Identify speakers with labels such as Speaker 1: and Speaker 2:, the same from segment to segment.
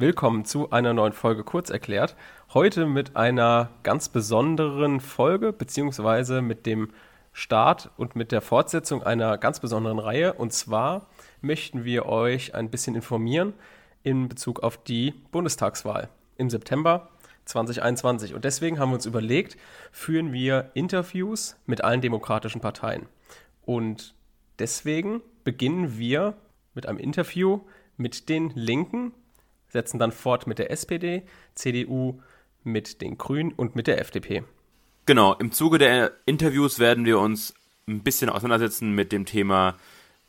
Speaker 1: Willkommen zu einer neuen Folge Kurz erklärt. Heute mit einer ganz besonderen Folge, beziehungsweise mit dem Start und mit der Fortsetzung einer ganz besonderen Reihe. Und zwar möchten wir euch ein bisschen informieren in Bezug auf die Bundestagswahl im September 2021. Und deswegen haben wir uns überlegt, führen wir Interviews mit allen demokratischen Parteien. Und deswegen beginnen wir mit einem Interview mit den Linken, setzen dann fort mit der SPD, CDU, mit den Grünen und mit der FDP.
Speaker 2: Genau, im Zuge der Interviews werden wir uns ein bisschen auseinandersetzen mit dem Thema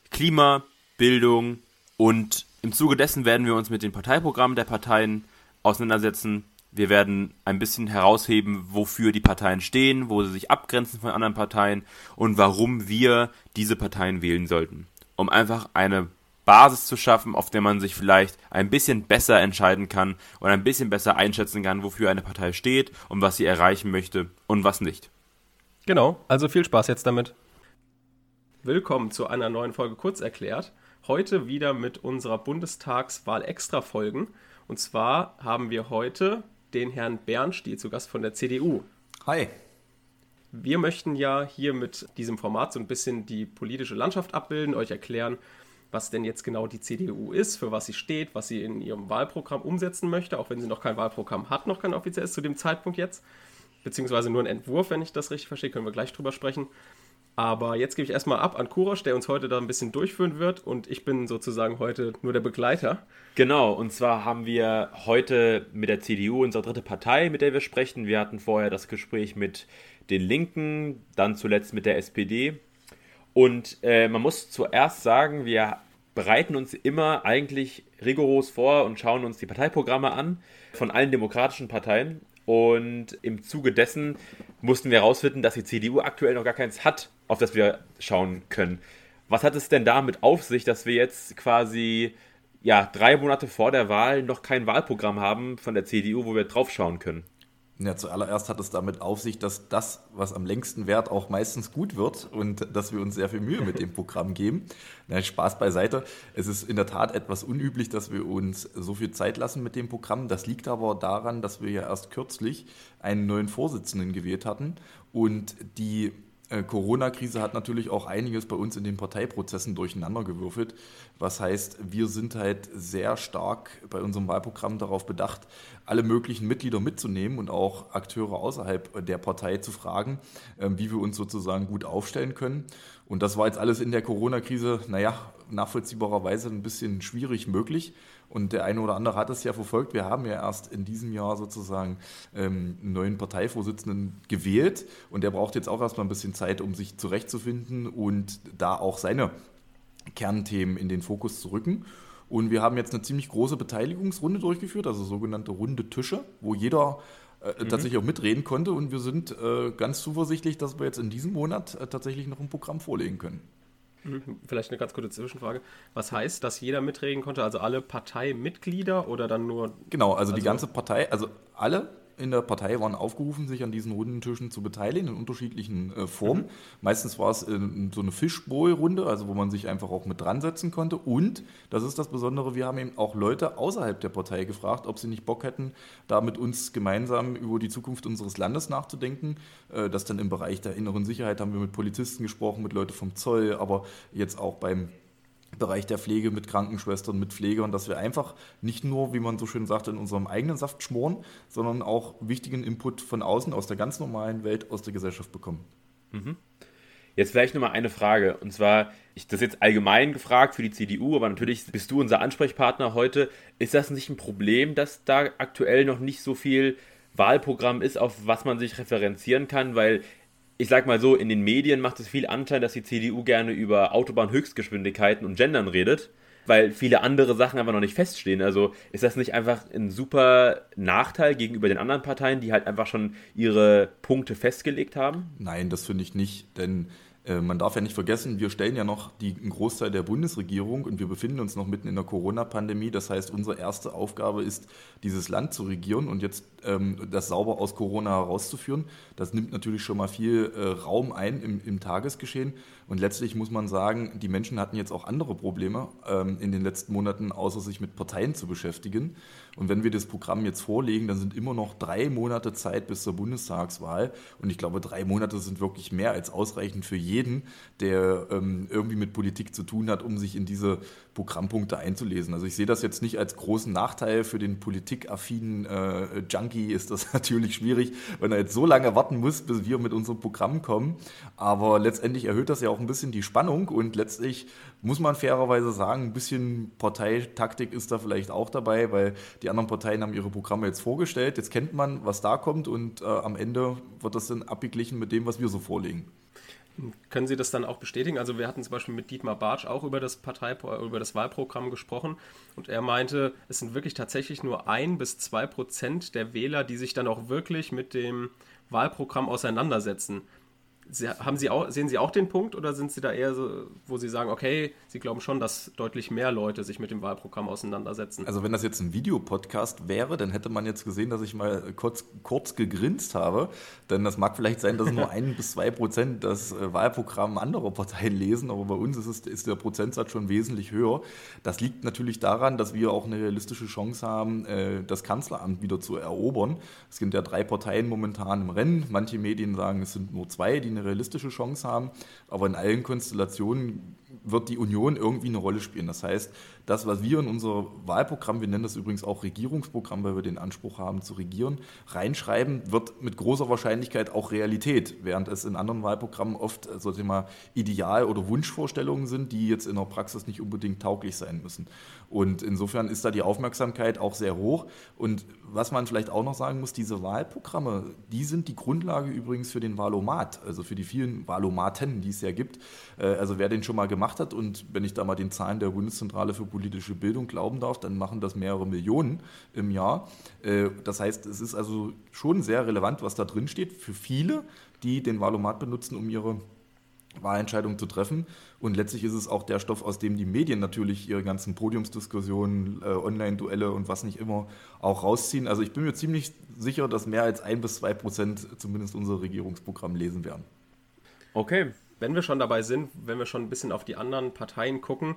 Speaker 2: Klima, Bildung und im Zuge dessen werden wir uns mit den Parteiprogrammen der Parteien auseinandersetzen. Wir werden ein bisschen herausheben, wofür die Parteien stehen, wo sie sich abgrenzen von anderen Parteien und warum wir diese Parteien wählen sollten. Um einfach eine Basis zu schaffen, auf der man sich vielleicht ein bisschen besser entscheiden kann und ein bisschen besser einschätzen kann, wofür eine Partei steht und was sie erreichen möchte und was nicht.
Speaker 1: Genau, also viel Spaß jetzt damit. Willkommen zu einer neuen Folge Kurz erklärt. Heute wieder mit unserer Bundestagswahl-Extra-Folgen. Und zwar haben wir heute den Herrn Bernstiel zu Gast von der CDU.
Speaker 3: Hi.
Speaker 1: Wir möchten ja hier mit diesem Format so ein bisschen die politische Landschaft abbilden, euch erklären, was denn jetzt genau die CDU ist, für was sie steht, was sie in ihrem Wahlprogramm umsetzen möchte, auch wenn sie noch kein Wahlprogramm hat, noch kein offizielles zu dem Zeitpunkt jetzt, beziehungsweise nur ein Entwurf, wenn ich das richtig verstehe, können wir gleich drüber sprechen. Aber jetzt gebe ich erstmal ab an Kurosch, der uns heute da ein bisschen durchführen wird und ich bin sozusagen heute nur der Begleiter.
Speaker 2: Genau, und zwar haben wir heute mit der CDU unsere dritte Partei, mit der wir sprechen. Wir hatten vorher das Gespräch mit den Linken, dann zuletzt mit der SPD und äh, man muss zuerst sagen, wir bereiten uns immer eigentlich rigoros vor und schauen uns die Parteiprogramme an von allen demokratischen Parteien. Und im Zuge dessen mussten wir herausfinden, dass die CDU aktuell noch gar keins hat, auf das wir schauen können. Was hat es denn damit auf sich, dass wir jetzt quasi ja, drei Monate vor der Wahl noch kein Wahlprogramm haben von der CDU, wo wir drauf schauen können?
Speaker 3: Ja, zuallererst hat es damit auf sich, dass das, was am längsten währt, auch meistens gut wird und dass wir uns sehr viel Mühe mit dem Programm geben. Na, Spaß beiseite. Es ist in der Tat etwas unüblich, dass wir uns so viel Zeit lassen mit dem Programm. Das liegt aber daran, dass wir ja erst kürzlich einen neuen Vorsitzenden gewählt hatten und die äh, Corona-Krise hat natürlich auch einiges bei uns in den Parteiprozessen durcheinandergewürfelt. Was heißt, wir sind halt sehr stark bei unserem Wahlprogramm darauf bedacht, alle möglichen Mitglieder mitzunehmen und auch Akteure außerhalb der Partei zu fragen, ähm, wie wir uns sozusagen gut aufstellen können. Und das war jetzt alles in der Corona-Krise, naja, nachvollziehbarerweise ein bisschen schwierig möglich. Und der eine oder andere hat es ja verfolgt. Wir haben ja erst in diesem Jahr sozusagen ähm, einen neuen Parteivorsitzenden gewählt. Und der braucht jetzt auch erstmal ein bisschen Zeit, um sich zurechtzufinden und da auch seine Kernthemen in den Fokus zu rücken. Und wir haben jetzt eine ziemlich große Beteiligungsrunde durchgeführt, also sogenannte runde Tische, wo jeder äh, mhm. tatsächlich auch mitreden konnte. Und wir sind äh, ganz zuversichtlich, dass wir jetzt in diesem Monat äh, tatsächlich noch ein Programm vorlegen können.
Speaker 1: Mhm. Vielleicht eine ganz kurze Zwischenfrage. Was heißt, dass jeder mitreden konnte? Also alle Parteimitglieder oder dann nur.
Speaker 3: Genau, also, also die ganze Partei, also alle in der Partei waren aufgerufen, sich an diesen runden Tischen zu beteiligen in unterschiedlichen äh, Formen. Mhm. Meistens war es äh, so eine Fischbowl-Runde, also wo man sich einfach auch mit dran setzen konnte. Und, das ist das Besondere, wir haben eben auch Leute außerhalb der Partei gefragt, ob sie nicht Bock hätten, da mit uns gemeinsam über die Zukunft unseres Landes nachzudenken. Äh, das dann im Bereich der inneren Sicherheit haben wir mit Polizisten gesprochen, mit Leuten vom Zoll, aber jetzt auch beim Bereich der Pflege mit Krankenschwestern, mit Pflegern, dass wir einfach nicht nur, wie man so schön sagt, in unserem eigenen Saft schmoren, sondern auch wichtigen Input von außen, aus der ganz normalen Welt, aus der Gesellschaft bekommen.
Speaker 2: Mhm. Jetzt vielleicht nochmal eine Frage. Und zwar, ich das jetzt allgemein gefragt für die CDU, aber natürlich bist du unser Ansprechpartner heute. Ist das nicht ein Problem, dass da aktuell noch nicht so viel Wahlprogramm ist, auf was man sich referenzieren kann? Weil ich sag mal so, in den Medien macht es viel Anschein, dass die CDU gerne über Autobahnhöchstgeschwindigkeiten und Gendern redet, weil viele andere Sachen einfach noch nicht feststehen. Also ist das nicht einfach ein super Nachteil gegenüber den anderen Parteien, die halt einfach schon ihre Punkte festgelegt haben?
Speaker 3: Nein, das finde ich nicht, denn äh, man darf ja nicht vergessen, wir stellen ja noch die, einen Großteil der Bundesregierung und wir befinden uns noch mitten in der Corona-Pandemie. Das heißt, unsere erste Aufgabe ist, dieses Land zu regieren. Und jetzt das sauber aus Corona herauszuführen. Das nimmt natürlich schon mal viel äh, Raum ein im, im, Tagesgeschehen. Und letztlich muss man sagen, die Menschen hatten jetzt auch andere Probleme ähm, in den letzten Monaten, außer sich mit Parteien zu beschäftigen. Und wenn wir das Programm jetzt vorlegen, dann sind immer noch drei Monate Zeit bis zur Bundestagswahl. Und ich glaube, drei Monate sind wirklich mehr als ausreichend für jeden, der ähm, irgendwie mit Politik zu tun hat, um sich in diese Programmpunkte einzulesen. Also ich sehe das jetzt nicht als großen Nachteil für den politikaffinen äh, Junkie ist das natürlich schwierig, wenn er jetzt so lange warten muss, bis wir mit unserem Programm kommen. Aber letztendlich erhöht das ja auch ein bisschen die Spannung und letztlich muss man fairerweise sagen, ein bisschen Parteitaktik ist da vielleicht auch dabei, weil die anderen Parteien haben ihre Programme jetzt vorgestellt. Jetzt kennt man, was da kommt und äh, am Ende wird das dann abgeglichen mit dem, was wir so vorlegen.
Speaker 1: Können Sie das dann auch bestätigen? Also wir hatten zum Beispiel mit Dietmar Bartsch auch über das Partei, über das Wahlprogramm gesprochen und er meinte, es sind wirklich tatsächlich nur ein bis zwei Prozent der Wähler, die sich dann auch wirklich mit dem Wahlprogramm auseinandersetzen. Haben Sie auch, sehen Sie auch den Punkt oder sind Sie da eher so, wo Sie sagen, okay, Sie glauben schon, dass deutlich mehr Leute sich mit dem Wahlprogramm auseinandersetzen?
Speaker 3: Also wenn das jetzt ein Videopodcast wäre, dann hätte man jetzt gesehen, dass ich mal kurz, kurz gegrinst habe. Denn das mag vielleicht sein, dass nur ein bis zwei Prozent das äh, Wahlprogramm anderer Parteien lesen, aber bei uns ist, es, ist der Prozentsatz schon wesentlich höher. Das liegt natürlich daran, dass wir auch eine realistische Chance haben, äh, das Kanzleramt wieder zu erobern. Es sind ja drei Parteien momentan im Rennen. Manche Medien sagen, es sind nur zwei, die eine realistische Chance haben. Aber in allen Konstellationen wird die Union irgendwie eine Rolle spielen. Das heißt, das, was wir in unser Wahlprogramm, wir nennen das übrigens auch Regierungsprogramm, weil wir den Anspruch haben zu regieren, reinschreiben, wird mit großer Wahrscheinlichkeit auch Realität, während es in anderen Wahlprogrammen oft äh, so Thema Ideal- oder Wunschvorstellungen sind, die jetzt in der Praxis nicht unbedingt tauglich sein müssen. Und insofern ist da die Aufmerksamkeit auch sehr hoch. Und was man vielleicht auch noch sagen muss, diese Wahlprogramme, die sind die Grundlage übrigens für den Wahlomat, also für die vielen Wahlomaten, die es ja gibt. Äh, also wer den schon mal gemacht hat und wenn ich da mal den Zahlen der Bundeszentrale für politische Bildung glauben darf, dann machen das mehrere Millionen im Jahr. Äh, das heißt, es ist also schon sehr relevant, was da drin steht für viele, die den Wahlomat benutzen, um ihre Wahlentscheidung zu treffen. Und letztlich ist es auch der Stoff, aus dem die Medien natürlich ihre ganzen Podiumsdiskussionen, äh, Online-Duelle und was nicht immer auch rausziehen. Also ich bin mir ziemlich sicher, dass mehr als ein bis zwei Prozent zumindest unser Regierungsprogramm lesen werden.
Speaker 1: Okay, wenn wir schon dabei sind, wenn wir schon ein bisschen auf die anderen Parteien gucken,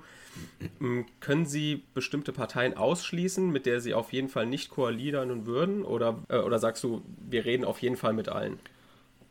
Speaker 1: können Sie bestimmte Parteien ausschließen, mit der Sie auf jeden Fall nicht koalieren würden? Oder, äh, oder sagst du, wir reden auf jeden Fall mit allen?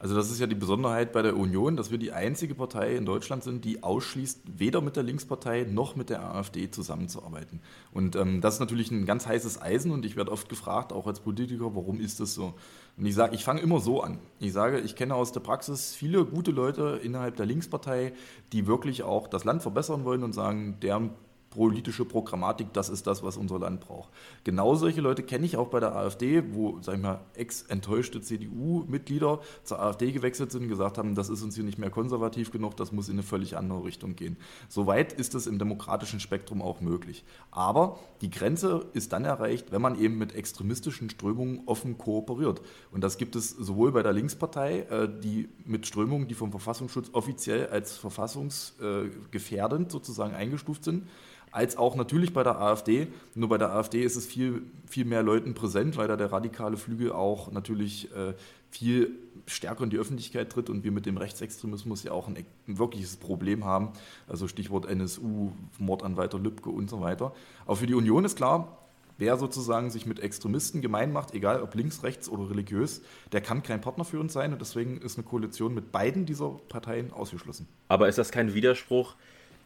Speaker 3: Also das ist ja die Besonderheit bei der Union, dass wir die einzige Partei in Deutschland sind, die ausschließt, weder mit der Linkspartei noch mit der AfD zusammenzuarbeiten. Und ähm, das ist natürlich ein ganz heißes Eisen und ich werde oft gefragt, auch als Politiker, warum ist das so? Und ich sage, ich fange immer so an. Ich sage, ich kenne aus der Praxis viele gute Leute innerhalb der Linkspartei, die wirklich auch das Land verbessern wollen und sagen, deren politische Programmatik, das ist das, was unser Land braucht. Genau solche Leute kenne ich auch bei der AfD, wo, sag ich mal, ex-enttäuschte CDU-Mitglieder zur AfD gewechselt sind und gesagt haben, das ist uns hier nicht mehr konservativ genug, das muss in eine völlig andere Richtung gehen. Soweit ist es im demokratischen Spektrum auch möglich. Aber die Grenze ist dann erreicht, wenn man eben mit extremistischen Strömungen offen kooperiert. Und das gibt es sowohl bei der Linkspartei, äh, die mit Strömungen, die vom Verfassungsschutz offiziell als verfassungsgefährdend sozusagen eingestuft sind, als auch natürlich bei der AfD. Nur bei der AfD ist es viel, viel mehr Leuten präsent, weil da der radikale Flügel auch natürlich äh, viel stärker in die Öffentlichkeit tritt und wir mit dem Rechtsextremismus ja auch ein, ein, wirkliches Problem haben. Also Stichwort NSU, Mord an Walter Lübcke und so weiter. Aber für die Union ist klar, wer sozusagen sich mit Extremisten gemein macht, egal ob links, rechts oder religiös, der kann kein Partner für uns sein und deswegen ist eine Koalition mit beiden dieser Parteien ausgeschlossen.
Speaker 2: Aber ist das kein Widerspruch?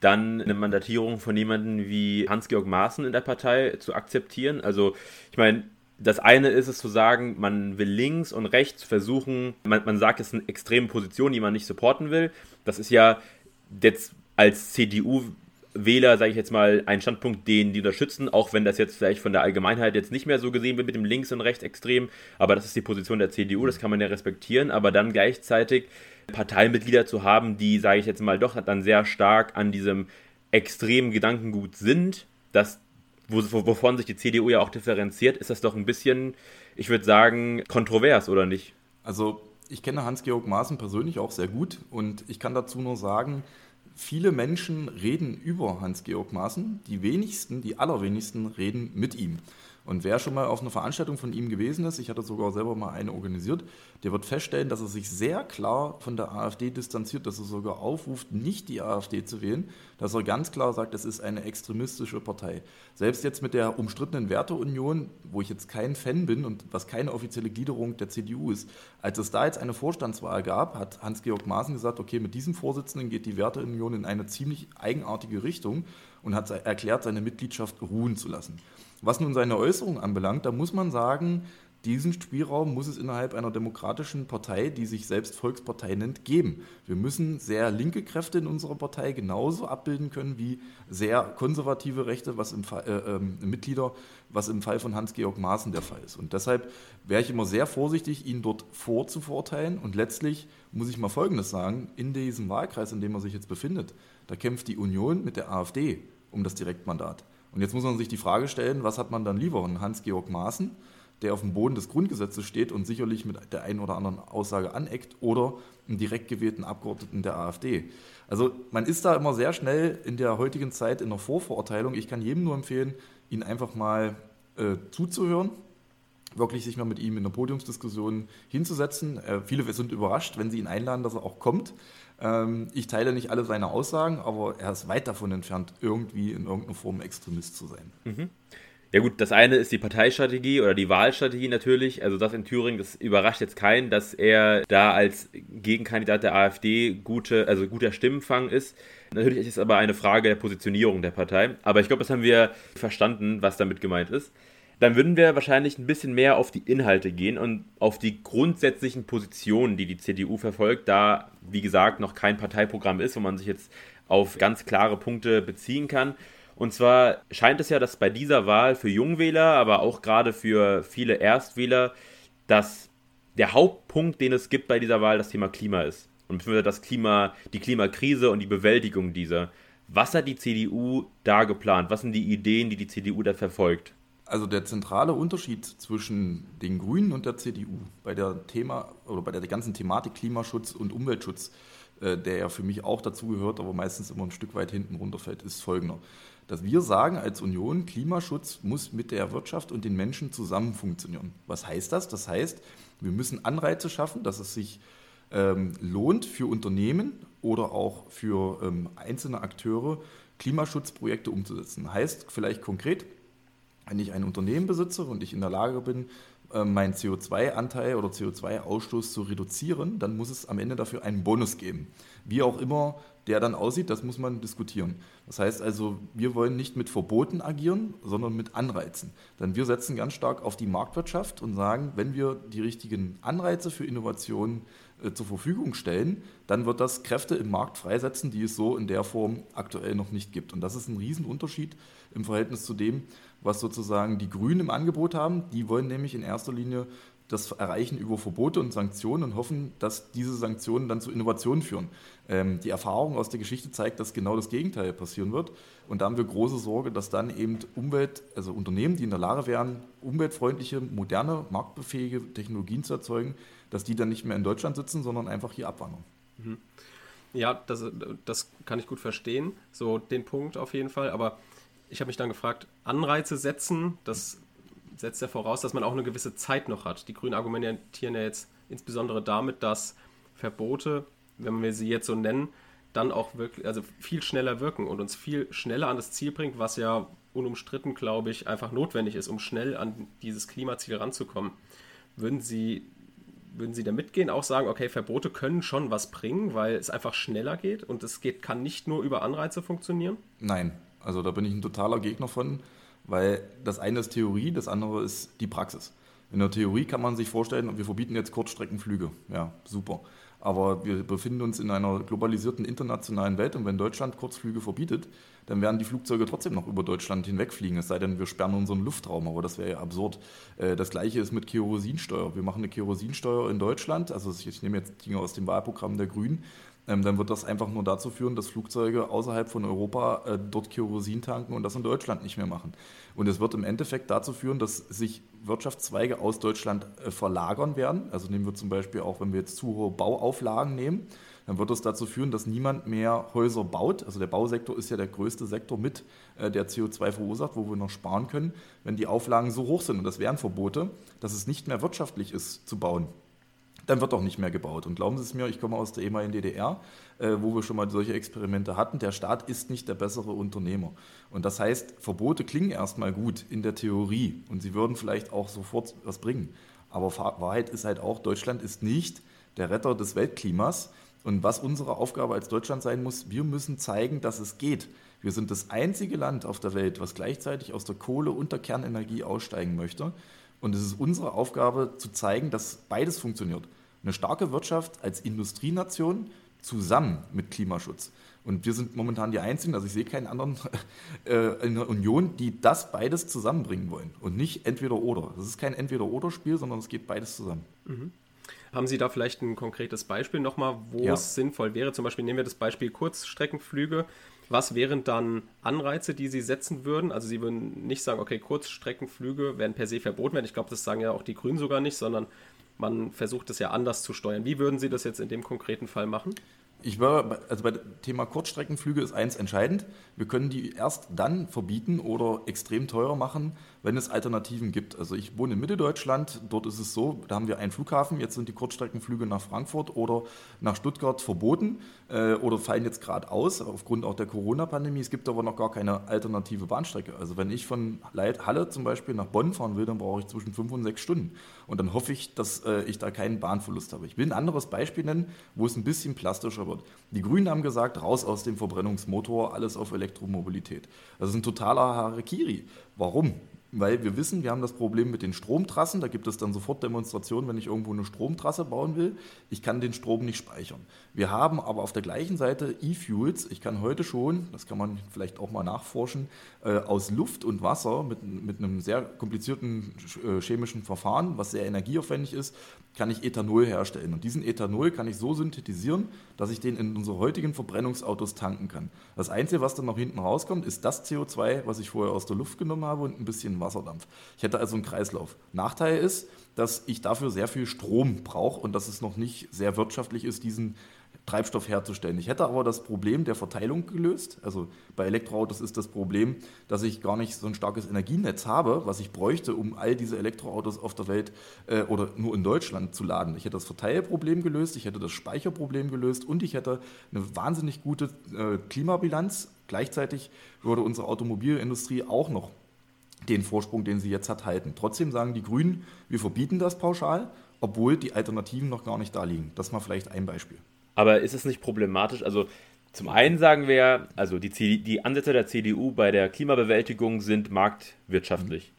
Speaker 2: Dann eine Mandatierung von jemandem wie Hans-Georg Maaßen in der Partei zu akzeptieren. Also ich meine, das eine ist es zu sagen, man will links und rechts versuchen, man, man sagt, es sind extreme Positionen, die man nicht supporten will. Das ist ja jetzt als CDU Wähler, sage ich jetzt mal, ein Standpunkt, den die unterstützen, auch wenn das jetzt vielleicht von der Allgemeinheit jetzt nicht mehr so gesehen wird mit dem Links- und Rechtsextrem, aber das ist die Position der CDU, das kann man ja respektieren, aber dann gleichzeitig Parteimitglieder zu haben, die, sage ich jetzt mal, doch dann sehr stark an diesem extremen Gedankengut sind, das, wovon sich die CDU ja auch differenziert, ist das doch ein bisschen, ich würde sagen, kontrovers, oder nicht?
Speaker 3: Also ich kenne Hans-Georg Maaßen persönlich auch sehr gut und ich kann dazu nur sagen, viele Menschen reden über Hans-Georg Maaßen, die wenigsten, die allerwenigsten reden mit ihm. Und wer schon mal auf einer Veranstaltung von ihm gewesen ist, ich hatte sogar selber mal eine organisiert, der wird feststellen, dass er sich sehr klar von der AfD distanziert, dass er sogar aufruft, nicht die AfD zu wählen, dass er ganz klar sagt, es ist eine extremistische Partei. Selbst jetzt mit der umstrittenen Werteunion, wo ich jetzt kein Fan bin und was keine offizielle Gliederung der CDU ist, als es da jetzt eine Vorstandswahl gab, hat Hans-Georg Maaßen gesagt, okay, mit diesem Vorsitzenden geht die Werteunion in eine ziemlich eigenartige Richtung und hat erklärt, seine Mitgliedschaft ruhen zu lassen. Was nun seine Äußerung anbelangt, da muss man sagen, diesen Spielraum muss es innerhalb einer demokratischen Partei, die sich selbst Volkspartei nennt, geben. Wir müssen sehr linke Kräfte in unserer Partei genauso abbilden können wie sehr konservative Rechte, was im Fall, äh, äh, Mitglieder, was im Fall von Hans-Georg Maaßen der Fall ist. Und deshalb wäre ich immer sehr vorsichtig, ihn dort vorzuverurteilen. Und letztlich muss ich mal Folgendes sagen: In diesem Wahlkreis, in dem er sich jetzt befindet, da kämpft die Union mit der AfD um das Direktmandat. Und jetzt muss man sich die Frage stellen, was hat man dann lieber? Einen Hans-Georg Maaßen, der auf dem Boden des Grundgesetzes steht und sicherlich mit der einen oder anderen Aussage aneckt, oder einen direkt gewählten Abgeordneten der AfD. Also man ist da immer sehr schnell in der heutigen Zeit in der Vorverurteilung. Ich kann jedem nur empfehlen, ihn einfach mal äh, zuzuhören, wirklich sich mal mit ihm in einer Podiumsdiskussion hinzusetzen. Äh, viele sind überrascht, wenn sie ihn einladen, dass er auch kommt. Ähm, ich teile nicht alle seine Aussagen, aber er ist weit davon entfernt, irgendwie in irgendeiner Form Extremist zu sein.
Speaker 2: Mhm. Ja gut, das eine ist die Parteistrategie oder die Wahlstrategie natürlich. Also das in Thüringen, das überrascht jetzt keinen, dass er da als Gegenkandidat der AfD gute, also guter Stimmenfang ist. Natürlich ist es aber eine Frage der Positionierung der Partei. Aber ich glaube, das haben wir verstanden, was damit gemeint ist dann würden wir wahrscheinlich ein bisschen mehr auf die Inhalte gehen und auf die grundsätzlichen Positionen, die die CDU verfolgt, da, wie gesagt, noch kein Parteiprogramm ist, wo man sich jetzt auf ganz klare Punkte beziehen kann. Und zwar scheint es ja, dass bei dieser Wahl für Jungwähler, aber auch gerade für viele Erstwähler, dass der Hauptpunkt, den es gibt bei dieser Wahl, das Thema Klima ist. Und das Klima, die Klimakrise und die Bewältigung dieser. Was hat die CDU da geplant? Was sind die Ideen, die die CDU da verfolgt?
Speaker 3: Also der zentrale Unterschied zwischen den Grünen und der CDU bei der Thema oder bei der ganzen Thematik Klimaschutz und Umweltschutz, äh, der ja für mich auch dazugehört, aber meistens immer ein Stück weit hinten runterfällt, ist folgender. Dass wir sagen als Union, Klimaschutz muss mit der Wirtschaft und den Menschen zusammen funktionieren. Was heißt das? Das heißt, wir müssen Anreize schaffen, dass es sich ähm, lohnt für Unternehmen oder auch für ähm, einzelne Akteure, Klimaschutzprojekte umzusetzen. Heißt vielleicht konkret, wenn ich ein Unternehmen besitze und ich in der Lage bin, ähm, meinen CO2-Anteil oder CO2-Ausstoß zu reduzieren, dann muss es am Ende dafür einen Bonus geben. Wie auch immer der dann aussieht, das muss man diskutieren. Das heißt also, wir wollen nicht mit Verboten agieren, sondern mit Anreizen. Denn wir setzen ganz stark auf die Marktwirtschaft und sagen, wenn wir die richtigen Anreize für Innovationen äh, zur Verfügung stellen, dann wird das Kräfte im Markt freisetzen, die es so in der Form aktuell noch nicht gibt. Und das ist ein Riesenunterschied im Verhältnis zu dem, was sozusagen die Grünen im Angebot haben. Die wollen nämlich in erster Linie das erreichen über Verbote und Sanktionen und hoffen, dass diese Sanktionen dann zu Innovationen führen. Ähm, die Erfahrung aus der Geschichte zeigt, dass genau das Gegenteil passieren wird. Und da haben wir große Sorge, dass dann eben Umwelt, also Unternehmen, die in der Lage wären, umweltfreundliche, moderne, marktbefähige Technologien zu erzeugen, dass die dann nicht mehr in Deutschland sitzen, sondern einfach hier abwandern.
Speaker 1: Mhm. Ja, das, das kann ich gut verstehen, so den Punkt auf jeden Fall. Aber ich habe mich dann gefragt, Anreize setzen, das setzt ja voraus, dass man auch eine gewisse Zeit noch hat. Die Grünen argumentieren ja jetzt insbesondere damit, dass Verbote, wenn wir sie jetzt so nennen, dann auch wirklich, also viel schneller wirken und uns viel schneller an das Ziel bringt, was ja unumstritten, glaube ich, einfach notwendig ist, um schnell an dieses Klimaziel ranzukommen. Würden Sie, würden Sie da mitgehen, auch sagen, okay, Verbote können schon was bringen, weil es einfach schneller geht und es geht, kann nicht nur über Anreize funktionieren?
Speaker 3: Nein, also da bin ich ein totaler Gegner von, weil das eine ist Theorie, das andere ist die Praxis. In der Theorie kann man sich vorstellen, wir verbieten jetzt Kurzstreckenflüge. Ja, super. Aber wir befinden uns in einer globalisierten internationalen Welt und wenn Deutschland Kurzflüge verbietet, dann werden die Flugzeuge trotzdem noch über Deutschland hinwegfliegen, es sei denn, wir sperren unseren Luftraum, aber das wäre ja absurd. Äh, das gleiche ist mit Kerosinsteuer. Wir machen eine Kerosinsteuer in Deutschland, also ich nehme jetzt Dinge aus dem Wahlprogramm der Grünen, ähm, dann wird das einfach nur dazu führen, dass Flugzeuge außerhalb von Europa äh, dort Kerosin tanken und das in Deutschland nicht mehr machen. Und es wird im Endeffekt dazu führen, dass sich Wirtschaftszweige aus Deutschland äh, verlagern werden. Also nehmen wir zum Beispiel auch, wenn wir jetzt zu hohe Bauauflagen nehmen, dann wird das dazu führen, dass niemand mehr Häuser baut. Also der Bausektor ist ja der größte Sektor mit, äh, der CO2 verursacht, wo wir noch sparen können, wenn die Auflagen so hoch sind. Und das wären Verbote, dass es nicht mehr wirtschaftlich ist zu bauen dann wird auch nicht mehr gebaut. Und glauben Sie es mir, ich komme aus der ehemaligen DDR, äh, wo wir schon mal solche Experimente hatten. Der Staat ist nicht der bessere Unternehmer. Und das heißt, Verbote klingen erstmal gut in der Theorie und sie würden vielleicht auch sofort was bringen. Aber Wahrheit ist halt auch, Deutschland ist nicht der Retter des Weltklimas. Und was unsere Aufgabe als Deutschland sein muss, wir müssen zeigen, dass es geht. Wir sind das einzige Land auf der Welt, was gleichzeitig aus der Kohle und der Kernenergie aussteigen möchte. Und es ist unsere Aufgabe zu zeigen, dass beides funktioniert. Eine starke Wirtschaft als Industrienation zusammen mit Klimaschutz. Und wir sind momentan die Einzigen, also ich sehe keinen anderen äh, in der Union, die das beides zusammenbringen wollen. Und nicht entweder oder. Das ist kein Entweder-Oder-Spiel, sondern es geht beides zusammen.
Speaker 1: Mhm. Haben Sie da vielleicht ein konkretes Beispiel nochmal, wo ja. es sinnvoll wäre? Zum Beispiel nehmen wir das Beispiel Kurzstreckenflüge. Was wären dann Anreize, die Sie setzen würden? Also Sie würden nicht sagen, okay, Kurzstreckenflüge werden per se verboten werden. Ich glaube, das sagen ja auch die Grünen sogar nicht, sondern man versucht es ja anders zu steuern. Wie würden Sie das jetzt in dem konkreten Fall machen?
Speaker 3: Ich war, also bei dem Thema Kurzstreckenflüge ist eins entscheidend. Wir können die erst dann verbieten oder extrem teuer machen, wenn es Alternativen gibt. Also ich wohne in Mitteldeutschland, dort ist es so, da haben wir einen Flughafen, jetzt sind die Kurzstreckenflüge nach Frankfurt oder nach Stuttgart verboten äh, oder fallen jetzt gerade aus, aufgrund auch der Corona-Pandemie. Es gibt aber noch gar keine alternative Bahnstrecke. Also wenn ich von Halle zum Beispiel nach Bonn fahren will, dann brauche ich zwischen fünf und sechs Stunden. Und dann hoffe ich, dass äh, ich da keinen Bahnverlust habe. Ich will ein anderes Beispiel nennen, wo es ein bisschen plastischer wird. Die Grünen haben gesagt, raus aus dem Verbrennungsmotor, alles auf Elektromobilität. Das ist ein totaler Harakiri. Warum? Weil wir wissen, wir haben das Problem mit den Stromtrassen. Da gibt es dann sofort Demonstrationen, wenn ich irgendwo eine Stromtrasse bauen will. Ich kann den Strom nicht speichern. Wir haben aber auf der gleichen Seite E-Fuels. Ich kann heute schon, das kann man vielleicht auch mal nachforschen, äh, aus Luft und Wasser mit, mit einem sehr komplizierten äh, chemischen Verfahren, was sehr energieaufwendig ist, kann ich Ethanol herstellen. Und diesen Ethanol kann ich so synthetisieren, dass ich den in unsere heutigen Verbrennungsautos tanken kann. Das Einzige, was dann noch hinten rauskommt, ist das CO2, was ich vorher aus der Luft genommen habe und ein bisschen Wasserdampf. Ich hätte also einen Kreislauf. Nachteil ist, dass ich dafür sehr viel Strom brauche und dass es noch nicht sehr wirtschaftlich ist, diesen Treibstoff herzustellen. Ich hätte aber das Problem der Verteilung gelöst. Also bei Elektroautos ist das Problem, dass ich gar nicht so ein starkes Energienetz habe, was ich bräuchte, um all diese Elektroautos auf der Welt äh, oder nur in Deutschland zu laden. Ich hätte das Verteilproblem gelöst, ich hätte das Speicherproblem gelöst und ich hätte eine wahnsinnig gute äh, Klimabilanz. Gleichzeitig würde unsere Automobilindustrie auch noch den Vorsprung, den sie jetzt hat, halten. Trotzdem sagen die Grünen, wir verbieten das pauschal, obwohl die Alternativen noch gar nicht da liegen. Das mal vielleicht ein Beispiel.
Speaker 2: Aber ist es nicht problematisch? Also zum einen sagen wir, also die, die Ansätze der CDU bei der Klimabewältigung sind marktwirtschaftlich.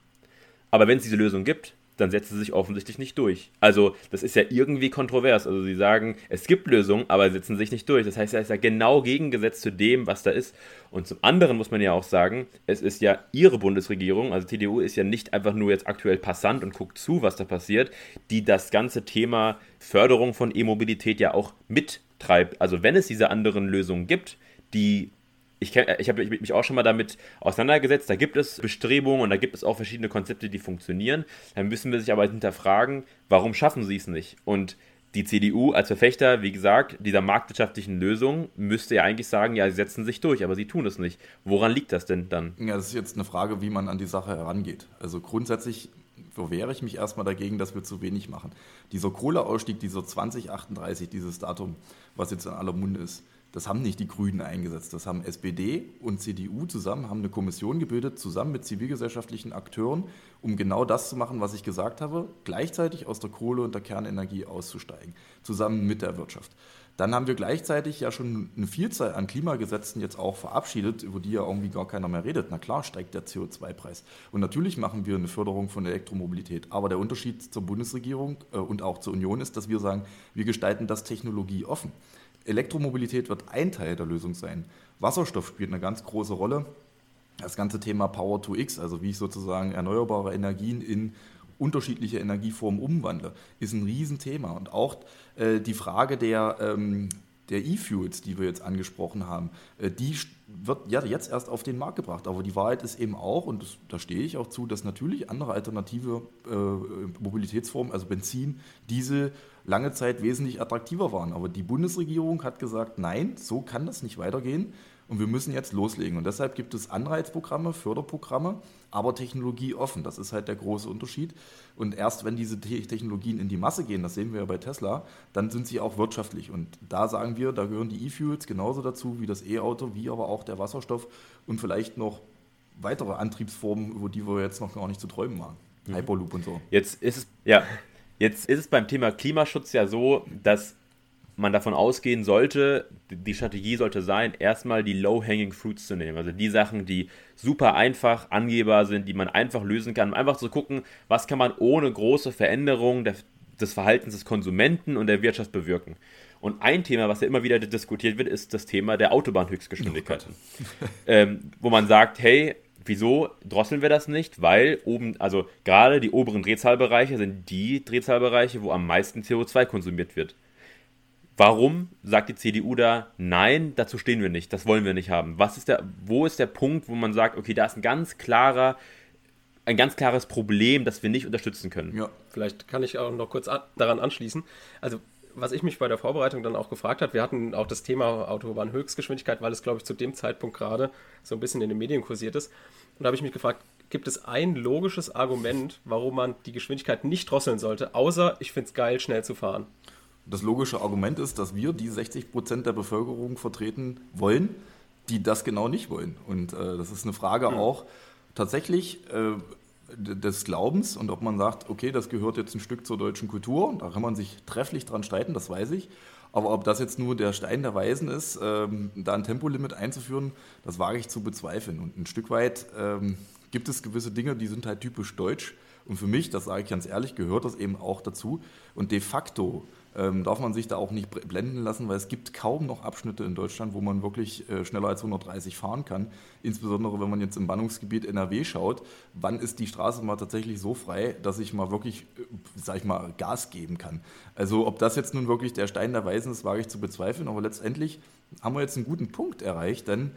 Speaker 2: Aber wenn es diese Lösung gibt, dann setzt sie sich offensichtlich nicht durch. Also, das ist ja irgendwie kontrovers. Also, sie sagen, es gibt Lösungen, aber setzen sich nicht durch. Das heißt, er ist ja genau gegengesetzt zu dem, was da ist. Und zum anderen muss man ja auch sagen, es ist ja ihre Bundesregierung, also CDU ist ja nicht einfach nur jetzt aktuell passant und guckt zu, was da passiert, die das ganze Thema Förderung von E-Mobilität ja auch mittreibt. Also, wenn es diese anderen Lösungen gibt, die ich, ich habe mich auch schon mal damit auseinandergesetzt. Da gibt es Bestrebungen und da gibt es auch verschiedene Konzepte, die funktionieren. Dann müssen wir sich aber hinterfragen, warum schaffen sie es nicht? Und die CDU als Verfechter, wie gesagt, dieser marktwirtschaftlichen Lösung müsste ja eigentlich sagen, ja, sie setzen sich durch, aber sie tun es nicht. Woran liegt das denn dann?
Speaker 3: Ja, das ist jetzt eine Frage, wie man an die Sache herangeht. Also grundsätzlich verwehre ich mich erstmal dagegen, dass wir zu wenig machen. Dieser Kohleausstieg, dieser 2038, dieses Datum, was jetzt in aller Munde ist, das haben nicht die Grünen eingesetzt, das haben SPD und CDU zusammen, haben eine Kommission gebildet, zusammen mit zivilgesellschaftlichen Akteuren, um genau das zu machen, was ich gesagt habe, gleichzeitig aus der Kohle und der Kernenergie auszusteigen, zusammen mit der Wirtschaft. Dann haben wir gleichzeitig ja schon eine Vielzahl an Klimagesetzen jetzt auch verabschiedet, über die ja irgendwie gar keiner mehr redet. Na klar steigt der CO2-Preis. Und natürlich machen wir eine Förderung von Elektromobilität. Aber der Unterschied zur Bundesregierung äh, und auch zur Union ist, dass wir sagen, wir gestalten das technologieoffen. Elektromobilität wird ein Teil der Lösung sein. Wasserstoff spielt eine ganz große Rolle. Das ganze Thema Power to X, also wie ich sozusagen erneuerbare Energien in unterschiedliche Energieformen umwandle, ist ein Riesenthema. Und auch äh, die Frage der, ähm, der E-Fuels, die wir jetzt angesprochen haben, äh, die wird ja jetzt erst auf den Markt gebracht. Aber die Wahrheit ist eben auch, und das, da stehe ich auch zu, dass natürlich andere alternative äh, Mobilitätsformen, also Benzin, Diesel, lange Zeit wesentlich attraktiver waren. Aber die Bundesregierung hat gesagt, nein, so kann das nicht weitergehen. Und wir müssen jetzt loslegen. Und deshalb gibt es Anreizprogramme, Förderprogramme, aber technologieoffen. Das ist halt der große Unterschied. Und erst wenn diese Technologien in die Masse gehen, das sehen wir ja bei Tesla, dann sind sie auch wirtschaftlich. Und da sagen wir, da gehören die E-Fuels genauso dazu wie das E-Auto, wie aber auch der Wasserstoff und vielleicht noch weitere Antriebsformen, über die wir jetzt noch gar nicht zu träumen waren. Mhm. Hyperloop und so.
Speaker 2: Jetzt ist es, ja, jetzt ist es beim Thema Klimaschutz ja so, dass man davon ausgehen sollte, die Strategie sollte sein, erstmal die Low-Hanging Fruits zu nehmen. Also die Sachen, die super einfach angehbar sind, die man einfach lösen kann. Einfach zu gucken, was kann man ohne große Veränderungen des Verhaltens des Konsumenten und der Wirtschaft bewirken. Und ein Thema, was ja immer wieder diskutiert wird, ist das Thema der Autobahnhöchstgeschwindigkeiten. Oh ähm, wo man sagt, hey, wieso drosseln wir das nicht? Weil oben, also gerade die oberen Drehzahlbereiche sind die Drehzahlbereiche, wo am meisten CO2 konsumiert wird. Warum sagt die CDU da, nein, dazu stehen wir nicht, das wollen wir nicht haben? Was ist der, wo ist der Punkt, wo man sagt, okay, da ist ein ganz klarer, ein ganz klares Problem, das wir nicht unterstützen können?
Speaker 1: Ja, vielleicht kann ich auch noch kurz an, daran anschließen. Also, was ich mich bei der Vorbereitung dann auch gefragt habe, wir hatten auch das Thema Autobahnhöchstgeschwindigkeit, weil es, glaube ich, zu dem Zeitpunkt gerade so ein bisschen in den Medien kursiert ist. Und da habe ich mich gefragt, gibt es ein logisches Argument, warum man die Geschwindigkeit nicht drosseln sollte, außer ich finde es geil, schnell zu fahren?
Speaker 3: Das logische Argument ist, dass wir die 60 Prozent der Bevölkerung vertreten wollen, die das genau nicht wollen. Und äh, das ist eine Frage mhm. auch tatsächlich äh, des Glaubens und ob man sagt, okay, das gehört jetzt ein Stück zur deutschen Kultur. Da kann man sich trefflich dran streiten, das weiß ich. Aber ob das jetzt nur der Stein der Weisen ist, ähm, da ein Tempolimit einzuführen, das wage ich zu bezweifeln. Und ein Stück weit ähm, gibt es gewisse Dinge, die sind halt typisch deutsch. Und für mich, das sage ich ganz ehrlich, gehört das eben auch dazu. Und de facto ähm, darf man sich da auch nicht blenden lassen, weil es gibt kaum noch Abschnitte in Deutschland, wo man wirklich äh, schneller als 130 fahren kann. Insbesondere wenn man jetzt im Bannungsgebiet NRW schaut, wann ist die Straße mal tatsächlich so frei, dass ich mal wirklich, äh, sag ich mal, Gas geben kann. Also ob das jetzt nun wirklich der Stein der Weisen ist, wage ich zu bezweifeln, aber letztendlich haben wir jetzt einen guten Punkt erreicht, denn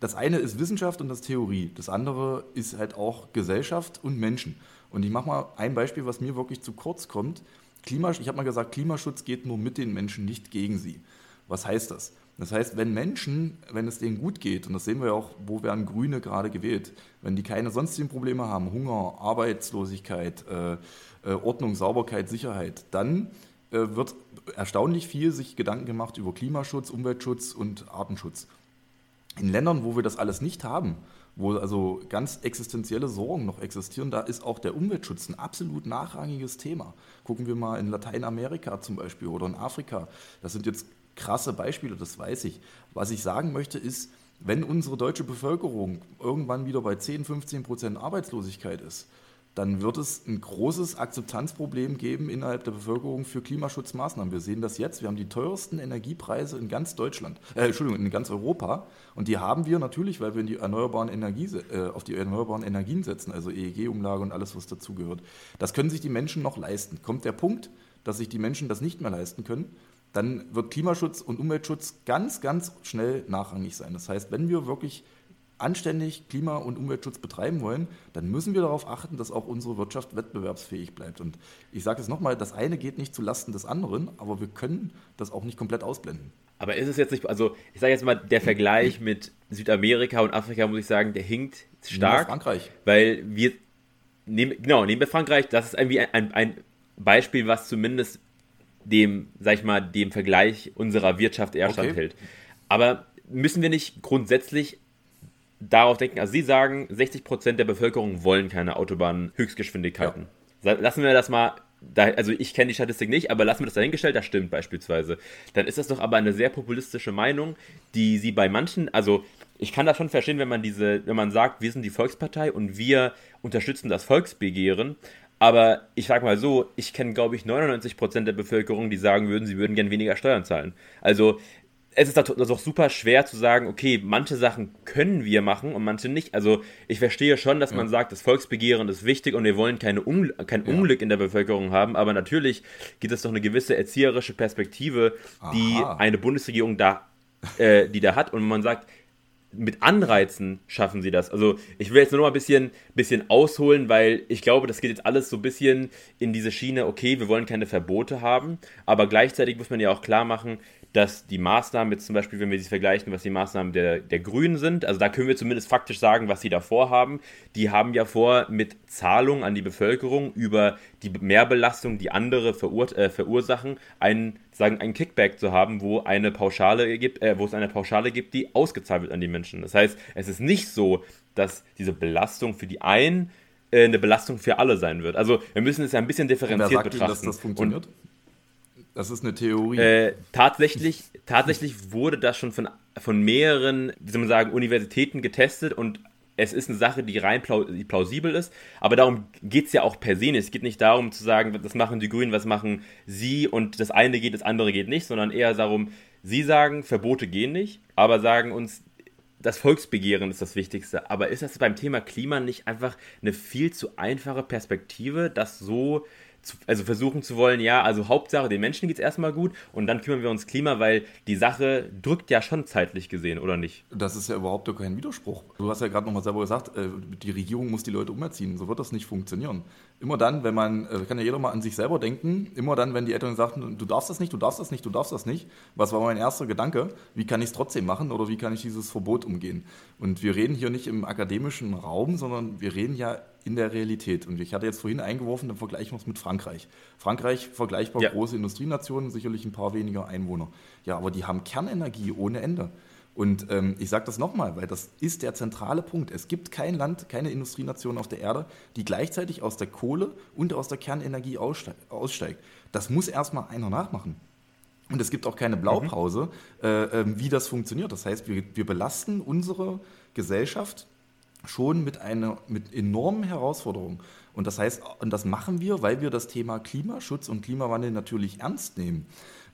Speaker 3: das eine ist Wissenschaft und das Theorie. Das andere ist halt auch Gesellschaft und Menschen. Und ich mache mal ein Beispiel, was mir wirklich zu kurz kommt. Klimasch ich habe mal gesagt, Klimaschutz geht nur mit den Menschen, nicht gegen sie. Was heißt das? Das heißt, wenn Menschen, wenn es denen gut geht, und das sehen wir ja auch, wo werden Grüne gerade gewählt, wenn die keine sonstigen Probleme haben, Hunger, Arbeitslosigkeit, äh, äh, Ordnung, Sauberkeit, Sicherheit, dann äh, wird erstaunlich viel sich Gedanken gemacht über Klimaschutz, Umweltschutz und Artenschutz. In Ländern, wo wir das alles nicht haben, wo also ganz existenzielle Sorgen noch existieren, da ist auch der Umweltschutz ein absolut nachrangiges Thema. Gucken wir mal in Lateinamerika zum Beispiel oder in Afrika. Das sind jetzt krasse Beispiele, das weiß ich. Was ich sagen möchte ist, wenn unsere deutsche Bevölkerung irgendwann wieder bei 10, 15 Prozent Arbeitslosigkeit ist, dann wird es ein großes Akzeptanzproblem geben innerhalb der Bevölkerung für Klimaschutzmaßnahmen. Wir sehen das jetzt. Wir haben die teuersten Energiepreise in ganz Deutschland, äh, Entschuldigung, in ganz Europa. Und die haben wir natürlich, weil wir die erneuerbaren Energie, äh, auf die erneuerbaren Energien setzen, also EEG-Umlage und alles, was dazugehört. Das können sich die Menschen noch leisten. Kommt der Punkt, dass sich die Menschen das nicht mehr leisten können, dann wird Klimaschutz und Umweltschutz ganz, ganz schnell nachrangig sein. Das heißt, wenn wir wirklich anständig Klima- und Umweltschutz betreiben wollen, dann müssen wir darauf achten, dass auch unsere Wirtschaft wettbewerbsfähig bleibt. Und ich sage es nochmal, das eine geht nicht zulasten des anderen, aber wir können das auch nicht komplett ausblenden.
Speaker 2: Aber ist es jetzt nicht, also ich sage jetzt mal, der Vergleich mit Südamerika und Afrika, muss ich sagen, der hinkt stark. Nehmen
Speaker 3: Frankreich.
Speaker 2: Weil wir, nehmen, genau, nehmen wir Frankreich, das ist irgendwie ein, ein Beispiel, was zumindest dem, sag ich mal, dem Vergleich unserer Wirtschaft eher okay. standhält. Aber müssen wir nicht grundsätzlich darauf denken, also Sie sagen, 60% der Bevölkerung wollen keine Autobahn-Höchstgeschwindigkeiten. Ja. Lassen wir das mal, da, also ich kenne die Statistik nicht, aber lassen wir das dahingestellt, das stimmt beispielsweise. Dann ist das doch aber eine sehr populistische Meinung, die Sie bei manchen, also ich kann das schon verstehen, wenn man diese, wenn man sagt, wir sind die Volkspartei und wir unterstützen das Volksbegehren, aber ich sage mal so, ich kenne, glaube ich, 99% der Bevölkerung, die sagen würden, sie würden gern weniger Steuern zahlen. Also es ist doch super schwer zu sagen, okay, manche Sachen können wir machen und manche nicht. Also ich verstehe schon, dass ja. man sagt, das Volksbegehren ist wichtig und wir wollen keine Ungl kein ja. Unglück in der Bevölkerung haben, aber natürlich gibt es doch eine gewisse erzieherische Perspektive, die Aha. eine Bundesregierung da, äh, die da hat und man sagt, mit Anreizen schaffen sie das. Also ich will jetzt nur noch mal ein bisschen, bisschen ausholen, weil ich glaube, das geht jetzt alles so ein bisschen in diese Schiene, okay, wir wollen keine Verbote haben, aber gleichzeitig muss man ja auch klar machen, dass die Maßnahmen, jetzt zum Beispiel, wenn wir sie vergleichen, was die Maßnahmen der, der Grünen sind, also da können wir zumindest faktisch sagen, was sie da vorhaben. Die haben ja vor, mit Zahlungen an die Bevölkerung über die Mehrbelastung, die andere verur äh, verursachen, einen, sagen, einen Kickback zu haben, wo eine Pauschale gibt, äh, wo es eine Pauschale gibt, die ausgezahlt wird an die Menschen. Das heißt, es ist nicht so, dass diese Belastung für die einen äh, eine Belastung für alle sein wird. Also wir müssen es ja ein bisschen differenziert
Speaker 3: sagt
Speaker 2: betrachten. Ihnen,
Speaker 3: dass das funktioniert? Und das ist eine Theorie.
Speaker 2: Äh, tatsächlich, tatsächlich wurde das schon von, von mehreren, wie soll man sagen, Universitäten getestet und es ist eine Sache, die rein plausibel ist, aber darum geht es ja auch per se nicht. Es geht nicht darum zu sagen, das machen die Grünen, was machen sie und das eine geht, das andere geht nicht, sondern eher darum, sie sagen, Verbote gehen nicht, aber sagen uns, das Volksbegehren ist das Wichtigste. Aber ist das beim Thema Klima nicht einfach eine viel zu einfache Perspektive, das so also versuchen zu wollen, ja, also Hauptsache den Menschen geht es erstmal gut und dann kümmern wir uns Klima, weil die Sache drückt ja schon zeitlich gesehen, oder nicht?
Speaker 3: Das ist ja überhaupt kein Widerspruch. Du hast ja gerade nochmal selber gesagt, äh, die Regierung muss die Leute umerziehen. So wird das nicht funktionieren. Immer dann, wenn man, äh, kann ja jeder mal an sich selber denken, immer dann, wenn die Eltern sagten, du darfst das nicht, du darfst das nicht, du darfst das nicht, was war mein erster Gedanke? Wie kann ich es trotzdem machen oder wie kann ich dieses Verbot umgehen? Und wir reden hier nicht im akademischen Raum, sondern wir reden ja in der Realität. Und ich hatte jetzt vorhin eingeworfen, dann vergleichen wir es mit Frankreich. Frankreich, vergleichbar ja. große Industrienationen, sicherlich ein paar weniger Einwohner. Ja, aber die haben Kernenergie ohne Ende. Und ähm, ich sage das nochmal, weil das ist der zentrale Punkt. Es gibt kein Land, keine Industrienation auf der Erde, die gleichzeitig aus der Kohle und aus der Kernenergie aussteigt. Das muss erstmal einer nachmachen. Und es gibt auch keine Blaupause, mhm. äh, äh, wie das funktioniert. Das heißt, wir, wir belasten unsere Gesellschaft schon mit einer mit enormen Herausforderungen. Und das heißt, und das machen wir, weil wir das Thema Klimaschutz und Klimawandel natürlich ernst nehmen.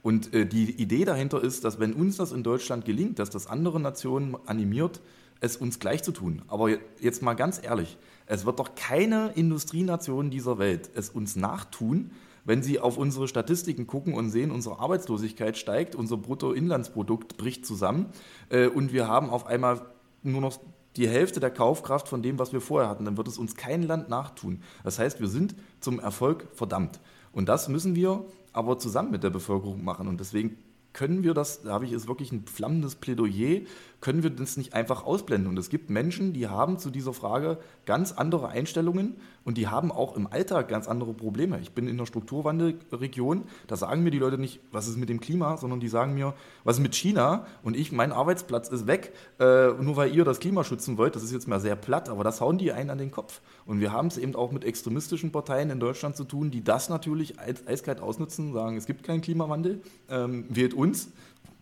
Speaker 3: Und äh, die Idee dahinter ist, dass wenn uns das in Deutschland gelingt, dass das andere Nationen animiert, es uns gleich zu tun. Aber jetzt mal ganz ehrlich, es wird doch keine Industrienation dieser Welt es uns nachtun, wenn sie auf unsere Statistiken gucken und sehen, unsere Arbeitslosigkeit steigt, unser Bruttoinlandsprodukt bricht zusammen äh, und wir haben auf einmal nur noch die Hälfte der Kaufkraft von dem, was wir vorher hatten, dann wird es uns kein Land nachtun. Das heißt, wir sind zum Erfolg verdammt. Und das müssen wir aber zusammen mit der Bevölkerung machen. Und deswegen können wir das, da habe ich jetzt wirklich ein flammendes Plädoyer, können wir das nicht einfach ausblenden. Und es gibt Menschen, die haben zu dieser Frage ganz andere Einstellungen und die haben auch im Alltag ganz andere Probleme. Ich bin in einer Strukturwandelregion, da sagen mir die Leute nicht, was ist mit dem Klima, sondern die sagen mir, was ist mit China und ich, mein Arbeitsplatz ist weg, äh, nur weil ihr das Klima schützen wollt. Das ist jetzt mal sehr platt, aber das hauen die einen an den Kopf. Und wir haben es eben auch mit extremistischen Parteien in Deutschland zu tun, die das natürlich eiskalt ausnutzen, sagen, es gibt keinen Klimawandel, ähm, wählt uns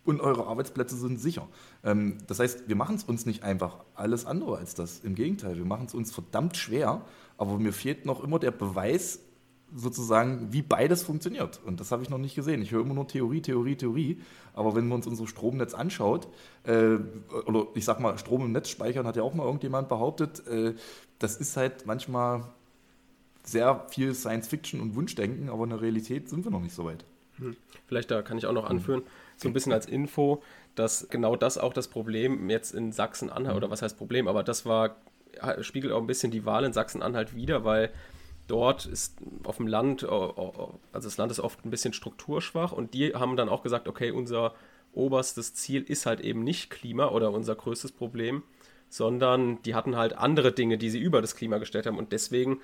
Speaker 3: und eure Arbeitsplätze sind sicher. Ähm, das heißt, wir machen es uns nicht einfach alles andere als das. Im Gegenteil, wir machen es uns verdammt schwer, aber mir fehlt noch immer der Beweis, sozusagen, wie beides funktioniert. Und das habe ich noch nicht gesehen. Ich höre immer nur Theorie, Theorie, Theorie. Aber wenn man uns unser Stromnetz anschaut, äh, oder ich sag mal, Strom im Netz speichern, hat ja auch mal irgendjemand behauptet, äh, das ist halt manchmal sehr viel Science Fiction und Wunschdenken, aber in der Realität sind wir noch nicht so weit.
Speaker 1: Hm. Vielleicht da kann ich auch noch anführen, so ein bisschen als Info, dass genau das auch das Problem jetzt in Sachsen-Anhalt, oder was heißt Problem, aber das war, spiegelt auch ein bisschen die Wahl in Sachsen-Anhalt wieder, weil dort ist auf dem Land, also das Land ist oft ein bisschen strukturschwach und die haben dann auch gesagt, okay, unser oberstes Ziel ist halt eben nicht Klima oder unser größtes Problem, sondern die hatten halt andere Dinge, die sie über das Klima gestellt haben und deswegen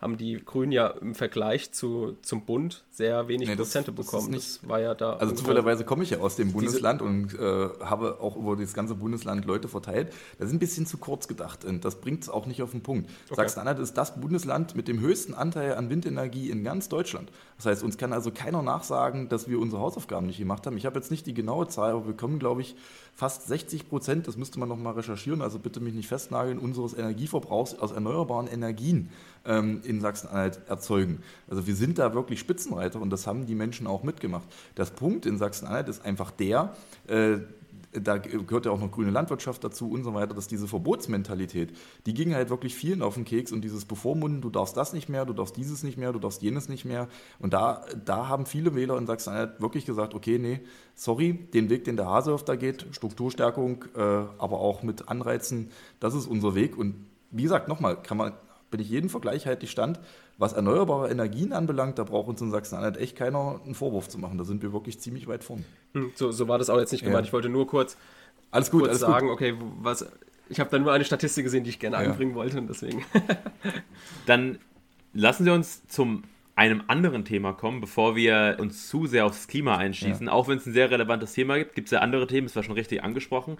Speaker 1: haben die Grünen ja im Vergleich zu, zum Bund sehr wenig nee, das, Prozente bekommen.
Speaker 3: Das, das, war ja da. Also zufälligerweise komme ich ja aus dem Bundesland und äh, habe auch über das ganze Bundesland Leute verteilt. Das ist ein bisschen zu kurz gedacht und das bringt es auch nicht auf den Punkt. Okay. Sachsen-Anhalt ist das Bundesland mit dem höchsten Anteil an Windenergie in ganz Deutschland. Das heißt, uns kann also keiner nachsagen, dass wir unsere Hausaufgaben nicht gemacht haben. Ich habe jetzt nicht die genaue Zahl, aber wir kommen, glaube ich, fast 60 Prozent, das müsste man noch mal recherchieren, also bitte mich nicht festnageln, unseres Energieverbrauchs aus erneuerbaren Energien. ähm, in Sachsen-Anhalt erzeugen. Also wir sind da wirklich Spitzenreiter und das haben die Menschen auch mitgemacht. Das Punkt in Sachsen-Anhalt ist einfach der, äh, da gehört ja auch noch grüne Landwirtschaft dazu und so weiter, dass diese Verbotsmentalität, die ging halt wirklich vielen auf den Keks und dieses Bevormunden, du darfst das nicht mehr, du darfst dieses nicht mehr, du darfst jenes nicht mehr. Und da, da haben viele Wähler in Sachsen-Anhalt wirklich gesagt, okay, nee, sorry, den Weg, den der Hasehoff da geht, Strukturstärkung, äh, aber auch mit Anreizen, das ist unser Weg. Und wie gesagt, nochmal, kann man, bin ich jeden Vergleich halt die Stand, was erneuerbare Energien anbelangt, da braucht uns in Sachsen-Anhalt echt keiner einen Vorwurf zu machen. Da sind wir wirklich ziemlich weit vorn.
Speaker 1: Hm, so, so war das auch jetzt nicht gemeint. Ja. Ich wollte nur kurz,
Speaker 3: alles gut,
Speaker 1: kurz
Speaker 3: alles
Speaker 1: sagen,
Speaker 3: gut.
Speaker 1: okay, was, ich habe da nur eine Statistik gesehen, die ich gerne ja. einbringen wollte und deswegen.
Speaker 2: Dann lassen Sie uns zum einem anderen Thema kommen, bevor wir uns zu sehr aufs Klima einschießen. Ja. Auch wenn es ein sehr relevantes Thema gibt, gibt es ja andere Themen, das war schon richtig angesprochen.